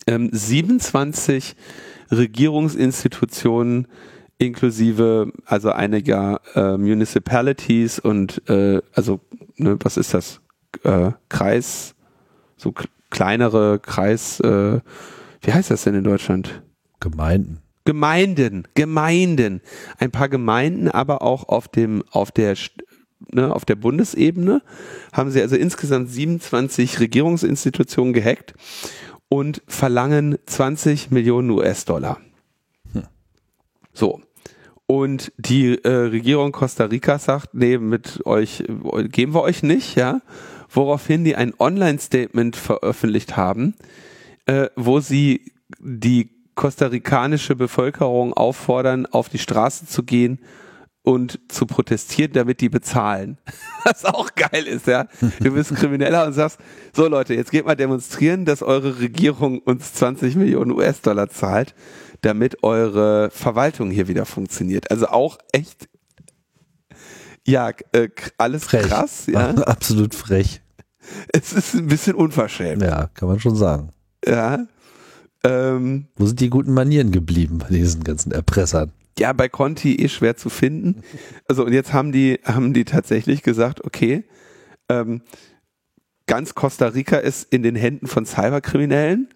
ähm, 27 Regierungsinstitutionen inklusive also einiger äh, Municipalities und äh, also ne, was ist das äh, Kreis so kleinere Kreis äh, wie heißt das denn in Deutschland Gemeinden Gemeinden Gemeinden ein paar Gemeinden aber auch auf dem auf der ne, auf der Bundesebene haben sie also insgesamt 27 Regierungsinstitutionen gehackt und verlangen 20 Millionen US-Dollar. Hm. So. Und die äh, Regierung Costa Rica sagt, nee, mit euch äh, geben wir euch nicht, ja. Woraufhin die ein Online-Statement veröffentlicht haben, äh, wo sie die kostarikanische Bevölkerung auffordern, auf die Straße zu gehen und zu protestieren, damit die bezahlen. Was auch geil ist, ja. Du bist Krimineller und sagst, so Leute, jetzt geht mal demonstrieren, dass eure Regierung uns 20 Millionen US-Dollar zahlt damit eure Verwaltung hier wieder funktioniert. Also auch echt, ja, äh, alles frech. krass. Ja. Absolut frech. Es ist ein bisschen unverschämt. Ja, kann man schon sagen. Ja. Ähm, Wo sind die guten Manieren geblieben bei diesen ganzen Erpressern? Ja, bei Conti eh schwer zu finden. Also und jetzt haben die haben die tatsächlich gesagt, okay, ähm, ganz Costa Rica ist in den Händen von Cyberkriminellen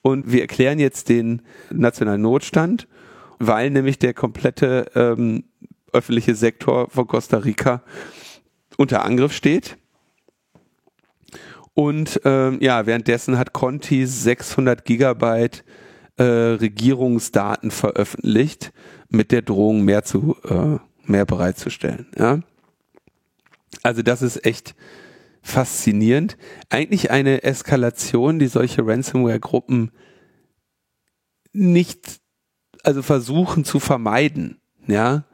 und wir erklären jetzt den nationalen Notstand, weil nämlich der komplette ähm, öffentliche Sektor von Costa Rica unter Angriff steht. Und ähm, ja, währenddessen hat Conti 600 Gigabyte äh, Regierungsdaten veröffentlicht mit der Drohung mehr zu äh, mehr bereitzustellen. Ja? Also das ist echt faszinierend. Eigentlich eine Eskalation, die solche Ransomware-Gruppen nicht, also versuchen zu vermeiden. Ja,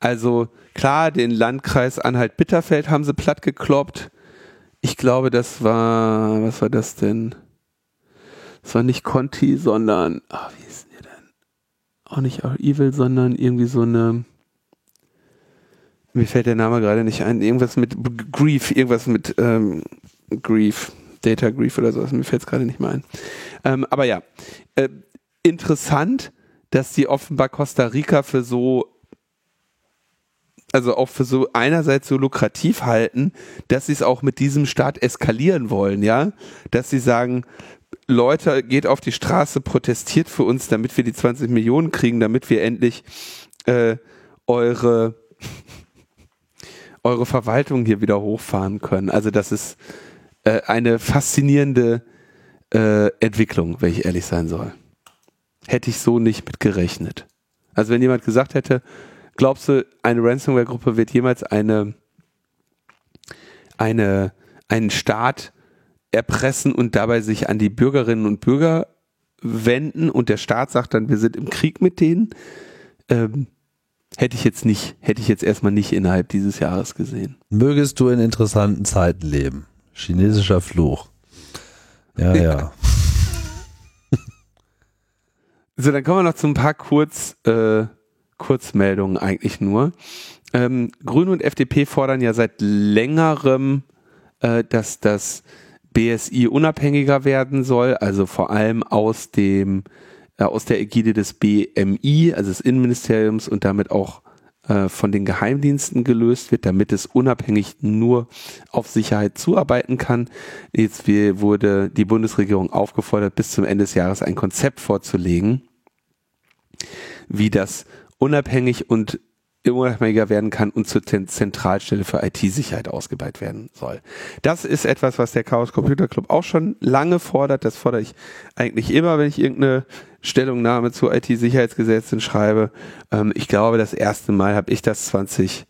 also klar, den Landkreis Anhalt-Bitterfeld haben sie platt gekloppt. Ich glaube, das war, was war das denn? Das war nicht Conti, sondern, ach, wie ist der denn? Auch nicht auch Evil, sondern irgendwie so eine, mir fällt der Name gerade nicht ein, irgendwas mit Grief, irgendwas mit ähm, Grief, Data Grief oder sowas, mir fällt es gerade nicht mehr ein. Ähm, aber ja, äh, interessant, dass die offenbar Costa Rica für so also auch für so einerseits so lukrativ halten, dass sie es auch mit diesem Staat eskalieren wollen, ja, dass sie sagen, Leute, geht auf die Straße, protestiert für uns, damit wir die 20 Millionen kriegen, damit wir endlich äh, eure eure Verwaltung hier wieder hochfahren können. Also das ist äh, eine faszinierende äh, Entwicklung, wenn ich ehrlich sein soll. Hätte ich so nicht mit gerechnet. Also wenn jemand gesagt hätte, glaubst du, eine Ransomware-Gruppe wird jemals eine, eine, einen Staat erpressen und dabei sich an die Bürgerinnen und Bürger wenden und der Staat sagt dann, wir sind im Krieg mit denen, ähm, Hätte ich jetzt nicht, hätte ich jetzt erstmal nicht innerhalb dieses Jahres gesehen. Mögest du in interessanten Zeiten leben. Chinesischer Fluch. Ja, ja. so, dann kommen wir noch zu ein paar Kurz, äh, Kurzmeldungen eigentlich nur. Ähm, Grüne und FDP fordern ja seit längerem, äh, dass das BSI unabhängiger werden soll, also vor allem aus dem äh, aus der Ägide des BMI, also des Innenministeriums und damit auch äh, von den Geheimdiensten gelöst wird, damit es unabhängig nur auf Sicherheit zuarbeiten kann. Jetzt wurde die Bundesregierung aufgefordert, bis zum Ende des Jahres ein Konzept vorzulegen, wie das unabhängig und unabhängiger werden kann und zur Zentralstelle für IT-Sicherheit ausgebaut werden soll. Das ist etwas, was der Chaos Computer Club auch schon lange fordert. Das fordere ich eigentlich immer, wenn ich irgendeine Stellungnahme zu IT-Sicherheitsgesetzen schreibe. Ähm, ich glaube, das erste Mal habe ich das 20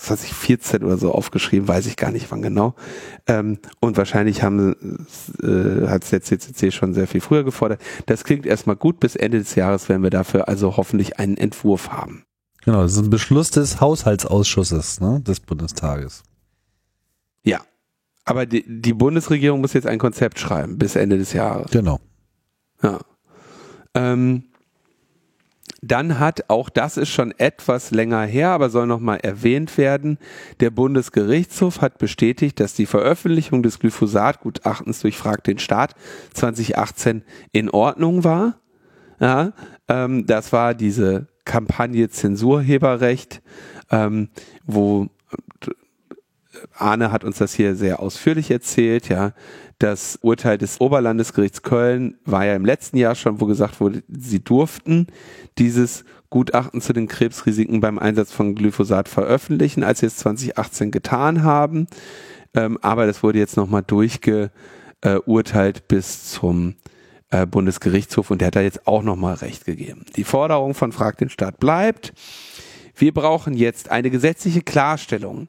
2014 oder so aufgeschrieben, weiß ich gar nicht wann genau. Ähm, und wahrscheinlich haben äh, hat der CCC schon sehr viel früher gefordert. Das klingt erstmal gut. Bis Ende des Jahres werden wir dafür also hoffentlich einen Entwurf haben. Genau, das ist ein Beschluss des Haushaltsausschusses ne, des Bundestages. Ja, aber die, die Bundesregierung muss jetzt ein Konzept schreiben bis Ende des Jahres. Genau. Ja. Ähm, dann hat, auch das ist schon etwas länger her, aber soll nochmal erwähnt werden, der Bundesgerichtshof hat bestätigt, dass die Veröffentlichung des Glyphosat-Gutachtens durch Frag den Staat 2018 in Ordnung war. Ja, ähm, das war diese Kampagne Zensurheberrecht, ähm, wo Arne hat uns das hier sehr ausführlich erzählt, ja. Das Urteil des Oberlandesgerichts Köln war ja im letzten Jahr schon, wo gesagt wurde, sie durften dieses Gutachten zu den Krebsrisiken beim Einsatz von Glyphosat veröffentlichen, als sie es 2018 getan haben. Ähm, aber das wurde jetzt nochmal durchgeurteilt bis zum äh, Bundesgerichtshof und der hat da jetzt auch nochmal Recht gegeben. Die Forderung von Frag den Staat bleibt. Wir brauchen jetzt eine gesetzliche Klarstellung,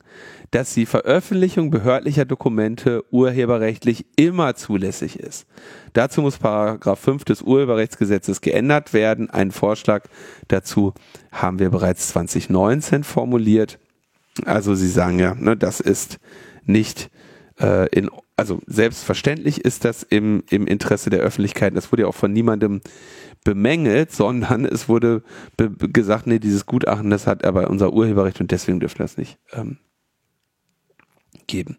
dass die Veröffentlichung behördlicher Dokumente urheberrechtlich immer zulässig ist. Dazu muss Paragraph 5 des Urheberrechtsgesetzes geändert werden. Einen Vorschlag dazu haben wir bereits 2019 formuliert. Also Sie sagen ja, ne, das ist nicht äh, in, also selbstverständlich ist das im, im Interesse der Öffentlichkeit. Das wurde ja auch von niemandem bemängelt, sondern es wurde gesagt, nee, dieses Gutachten, das hat aber unser Urheberrecht und deswegen dürfen wir das nicht ähm, geben.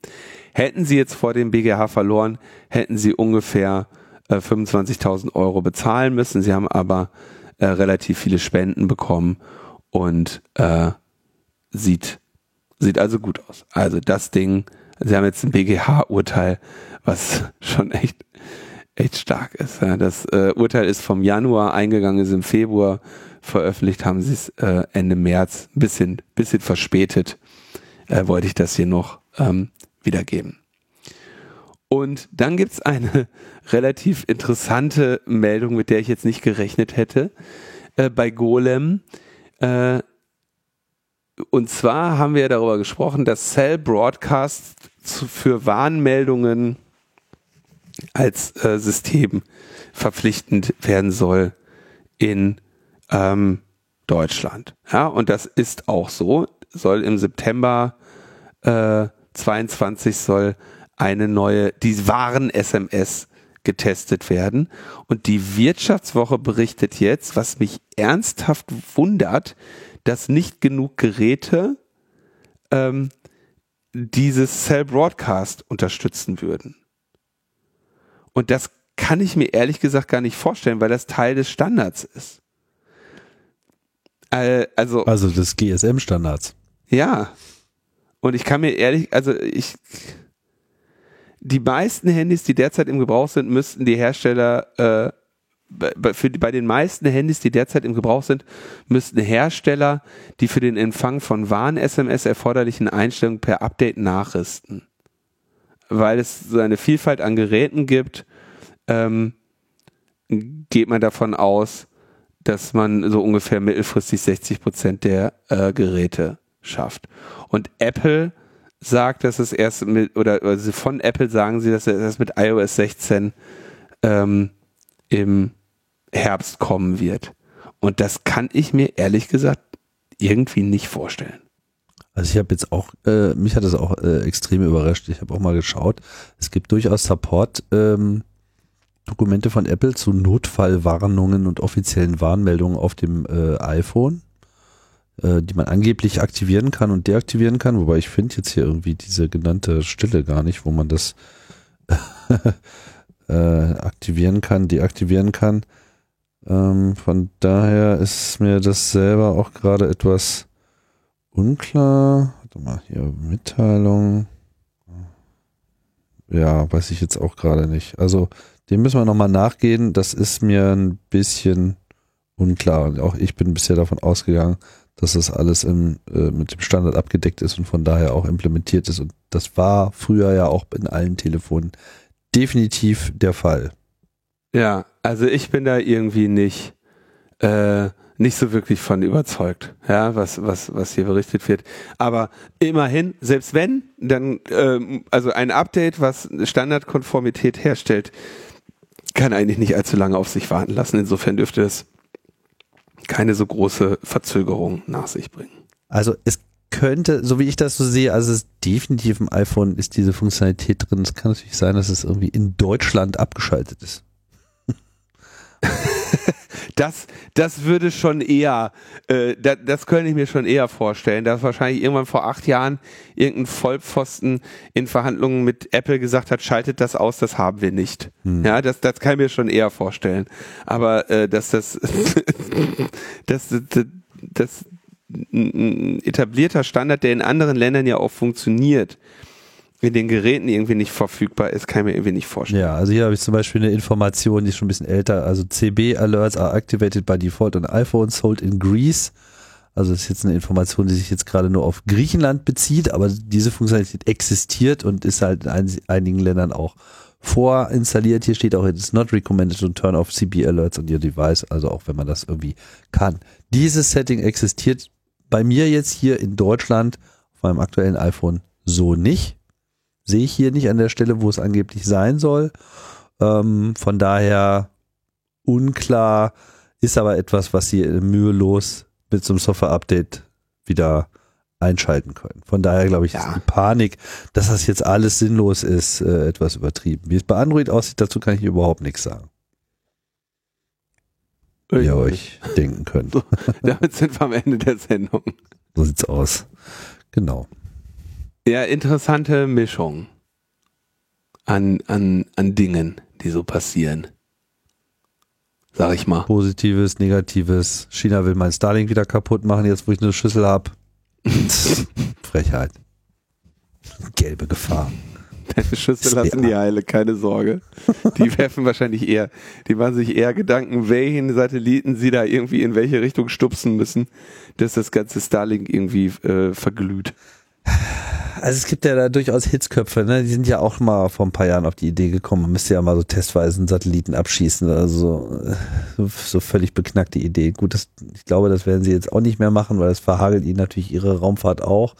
Hätten Sie jetzt vor dem BGH verloren, hätten Sie ungefähr äh, 25.000 Euro bezahlen müssen. Sie haben aber äh, relativ viele Spenden bekommen und äh, sieht, sieht also gut aus. Also das Ding, Sie haben jetzt ein BGH-Urteil, was schon echt echt stark ist. Das äh, Urteil ist vom Januar eingegangen, ist im Februar veröffentlicht, haben sie es äh, Ende März, ein bisschen, bisschen verspätet, äh, wollte ich das hier noch ähm, wiedergeben. Und dann gibt's eine relativ interessante Meldung, mit der ich jetzt nicht gerechnet hätte, äh, bei Golem. Äh, und zwar haben wir darüber gesprochen, dass Cell Broadcast zu, für Warnmeldungen als äh, System verpflichtend werden soll in ähm, Deutschland. Ja, und das ist auch so. Soll im September äh, 22 soll eine neue, die wahren SMS getestet werden. Und die Wirtschaftswoche berichtet jetzt, was mich ernsthaft wundert, dass nicht genug Geräte ähm, dieses Cell Broadcast unterstützen würden. Und das kann ich mir ehrlich gesagt gar nicht vorstellen, weil das Teil des Standards ist. Äh, also, also des GSM-Standards. Ja. Und ich kann mir ehrlich, also ich, die meisten Handys, die derzeit im Gebrauch sind, müssten die Hersteller, äh, bei, für bei den meisten Handys, die derzeit im Gebrauch sind, müssten Hersteller die für den Empfang von Warn-SMS erforderlichen Einstellungen per Update nachrüsten weil es so eine Vielfalt an Geräten gibt, ähm, geht man davon aus, dass man so ungefähr mittelfristig 60 Prozent der äh, Geräte schafft. Und Apple sagt, dass es erst mit, oder also von Apple sagen sie, dass es erst mit iOS 16 ähm, im Herbst kommen wird. Und das kann ich mir ehrlich gesagt irgendwie nicht vorstellen. Also ich habe jetzt auch, äh, mich hat das auch äh, extrem überrascht. Ich habe auch mal geschaut. Es gibt durchaus Support ähm, Dokumente von Apple zu Notfallwarnungen und offiziellen Warnmeldungen auf dem äh, iPhone, äh, die man angeblich aktivieren kann und deaktivieren kann. Wobei ich finde jetzt hier irgendwie diese genannte Stille gar nicht, wo man das äh, aktivieren kann, deaktivieren kann. Ähm, von daher ist mir das selber auch gerade etwas unklar. Warte mal, hier Mitteilung. Ja, weiß ich jetzt auch gerade nicht. Also dem müssen wir nochmal nachgehen. Das ist mir ein bisschen unklar. Und auch ich bin bisher davon ausgegangen, dass das alles im, äh, mit dem Standard abgedeckt ist und von daher auch implementiert ist. Und das war früher ja auch in allen Telefonen definitiv der Fall. Ja, also ich bin da irgendwie nicht, äh, nicht so wirklich von überzeugt, ja, was, was, was hier berichtet wird. Aber immerhin, selbst wenn, dann, ähm, also ein Update, was Standardkonformität herstellt, kann eigentlich nicht allzu lange auf sich warten lassen. Insofern dürfte es keine so große Verzögerung nach sich bringen. Also es könnte, so wie ich das so sehe, also es ist definitiv im iPhone ist diese Funktionalität drin. Es kann natürlich sein, dass es irgendwie in Deutschland abgeschaltet ist. das, das würde schon eher, äh, das, das könnte ich mir schon eher vorstellen, dass wahrscheinlich irgendwann vor acht Jahren irgendein Vollpfosten in Verhandlungen mit Apple gesagt hat, schaltet das aus, das haben wir nicht. Hm. Ja, das, das kann ich mir schon eher vorstellen. Aber äh, dass das, dass, das, das, das ein etablierter Standard, der in anderen Ländern ja auch funktioniert, in den Geräten irgendwie nicht verfügbar ist, kann ich mir irgendwie nicht vorstellen. Ja, also hier habe ich zum Beispiel eine Information, die ist schon ein bisschen älter. Also CB Alerts are activated by default on iPhone sold in Greece. Also das ist jetzt eine Information, die sich jetzt gerade nur auf Griechenland bezieht, aber diese Funktionalität existiert und ist halt in einigen Ländern auch vorinstalliert. Hier steht auch, it is not recommended to turn off CB Alerts on your device, also auch wenn man das irgendwie kann. Dieses Setting existiert bei mir jetzt hier in Deutschland auf meinem aktuellen iPhone so nicht sehe ich hier nicht an der Stelle, wo es angeblich sein soll. Ähm, von daher unklar, ist aber etwas, was sie mühelos mit so einem Software-Update wieder einschalten können. Von daher glaube ich, ja. ist die Panik, dass das jetzt alles sinnlos ist, äh, etwas übertrieben. Wie es bei Android aussieht, dazu kann ich überhaupt nichts sagen. Wie ihr euch denken könnt. So, damit sind wir am Ende der Sendung. So sieht's aus. Genau. Ja, interessante Mischung an, an, an Dingen, die so passieren. Sag ich mal. Positives, Negatives. China will mein Starlink wieder kaputt machen, jetzt wo ich eine Schüssel hab. Frechheit. Gelbe Gefahr. Deine Schüsse lassen die heile, keine Sorge. Die werfen wahrscheinlich eher, die machen sich eher Gedanken, welchen Satelliten sie da irgendwie in welche Richtung stupsen müssen, dass das ganze Starlink irgendwie äh, verglüht. Also es gibt ja da durchaus Hitzköpfe, ne? Die sind ja auch mal vor ein paar Jahren auf die Idee gekommen, man müsste ja mal so testweise einen Satelliten abschießen. Also so, so völlig beknackte Idee. Gut, das, ich glaube, das werden sie jetzt auch nicht mehr machen, weil das verhagelt ihnen natürlich ihre Raumfahrt auch.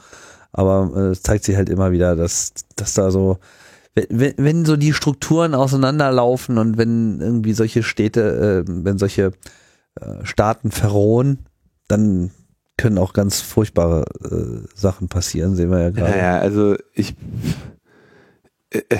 Aber äh, es zeigt sich halt immer wieder, dass, dass da so, wenn, wenn so die Strukturen auseinanderlaufen und wenn irgendwie solche Städte, äh, wenn solche äh, Staaten verrohen, dann können auch ganz furchtbare äh, Sachen passieren, sehen wir ja gerade. Naja, also ich. Äh, äh,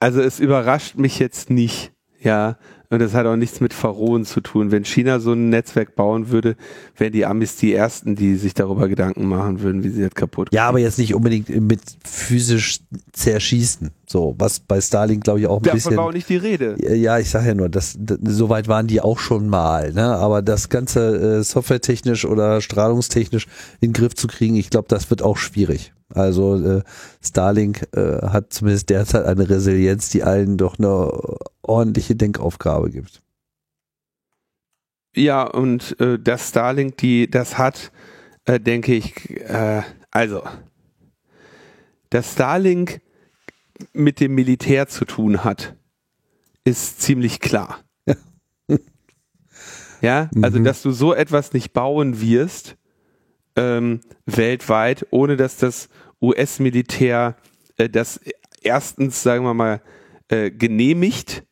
also es überrascht mich jetzt nicht, ja, und das hat auch nichts mit Verrohen zu tun. Wenn China so ein Netzwerk bauen würde, wären die Amis die Ersten, die sich darüber Gedanken machen würden, wie sie das kaputt Ja, aber jetzt nicht unbedingt mit physisch zerschießen. So, was bei Starlink, glaube ich, auch ein Davon bisschen. Davon war auch nicht die Rede. Ja, ich sage ja nur, das, das, so weit waren die auch schon mal. Ne? Aber das Ganze äh, softwaretechnisch oder strahlungstechnisch in den Griff zu kriegen, ich glaube, das wird auch schwierig. Also äh, Starlink äh, hat zumindest derzeit eine Resilienz, die allen doch eine ordentliche Denkaufgabe gibt. Ja, und äh, das Starlink, die das hat, äh, denke ich, äh, also das Starlink mit dem Militär zu tun hat, ist ziemlich klar. ja, also mhm. dass du so etwas nicht bauen wirst, ähm, weltweit, ohne dass das US-Militär äh, das erstens, sagen wir mal, äh, genehmigt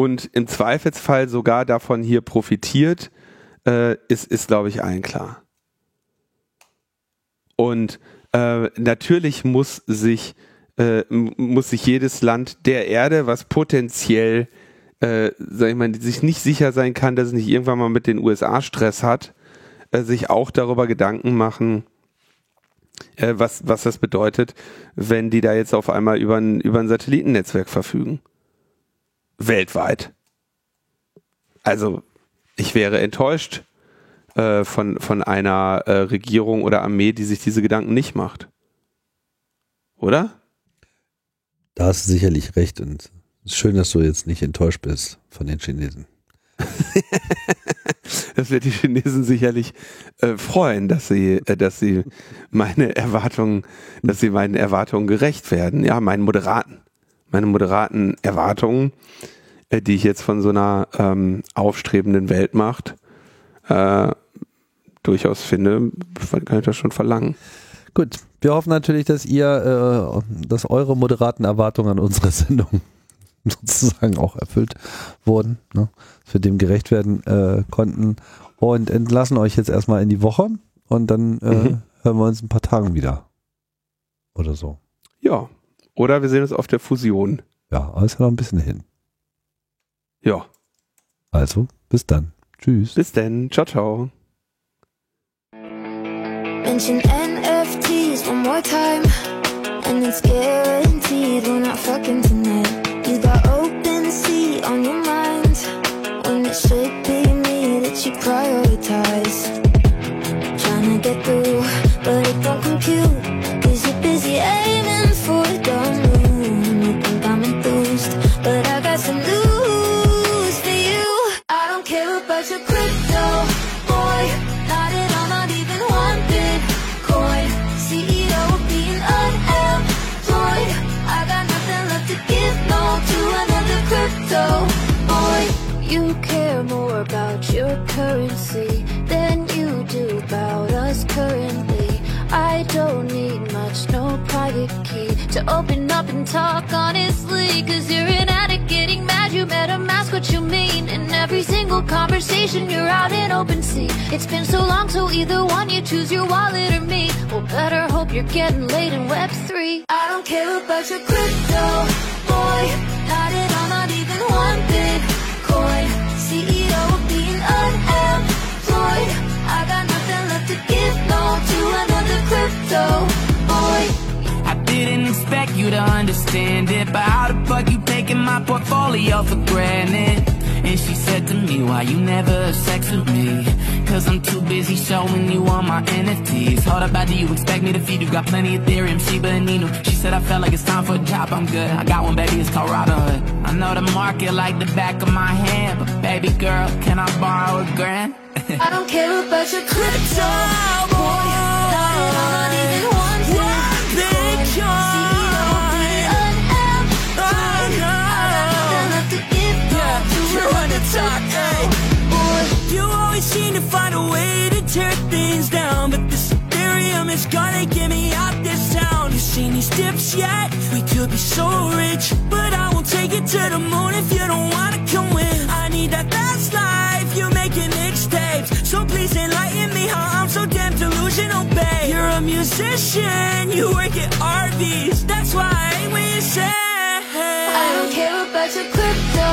und im Zweifelsfall sogar davon hier profitiert, äh, ist, ist glaube ich, allen klar. Und äh, natürlich muss sich, äh, muss sich jedes Land der Erde, was potenziell, äh, sag ich mal, sich nicht sicher sein kann, dass es nicht irgendwann mal mit den USA Stress hat, äh, sich auch darüber Gedanken machen, äh, was, was das bedeutet, wenn die da jetzt auf einmal über ein, über ein Satellitennetzwerk verfügen. Weltweit. Also, ich wäre enttäuscht äh, von, von einer äh, Regierung oder Armee, die sich diese Gedanken nicht macht. Oder? Da hast du sicherlich recht und es ist schön, dass du jetzt nicht enttäuscht bist von den Chinesen. das wird die Chinesen sicherlich äh, freuen, dass sie, äh, dass sie meine Erwartungen, dass sie meinen Erwartungen gerecht werden. Ja, meinen moderaten, meine moderaten Erwartungen, äh, die ich jetzt von so einer ähm, aufstrebenden Weltmacht äh, durchaus finde, kann ich das schon verlangen. Gut, wir hoffen natürlich, dass ihr, äh, dass eure moderaten Erwartungen an unsere Sendung sozusagen auch erfüllt wurden, ne? dass wir dem gerecht werden äh, konnten und entlassen euch jetzt erstmal in die Woche und dann äh, mhm. hören wir uns ein paar Tagen wieder. Oder so. Ja. Oder wir sehen uns auf der Fusion. Ja, ja noch ein bisschen hin. Ja. Also, bis dann. Tschüss. Bis dann. Ciao, ciao. Mention NFTs one more time And it's guaranteed we're not fucking tonight You got open sea on your mind When it should be me that you prioritize why you never have sex with me? Cause I'm too busy showing you all my NFTs. Hold up, how do you expect me to feed you? Got plenty of Ethereum, Shiba and Inu. She said I felt like it's time for a job, I'm good. I got one, baby, it's called Robin Hood. I know the market like the back of my hand, but baby girl, can I borrow a grand? I don't care about your crypto, boy. Not to find a way to tear things down But this Ethereum is gonna get me out this town. You seen these tips yet? We could be so rich But I won't take it to the moon if you don't wanna come with. I need that fast life, you're making mixtapes. So please enlighten me how I'm so damn delusional, babe. You're a musician, you work at Arby's That's why I hate when you say I don't care about your crypto,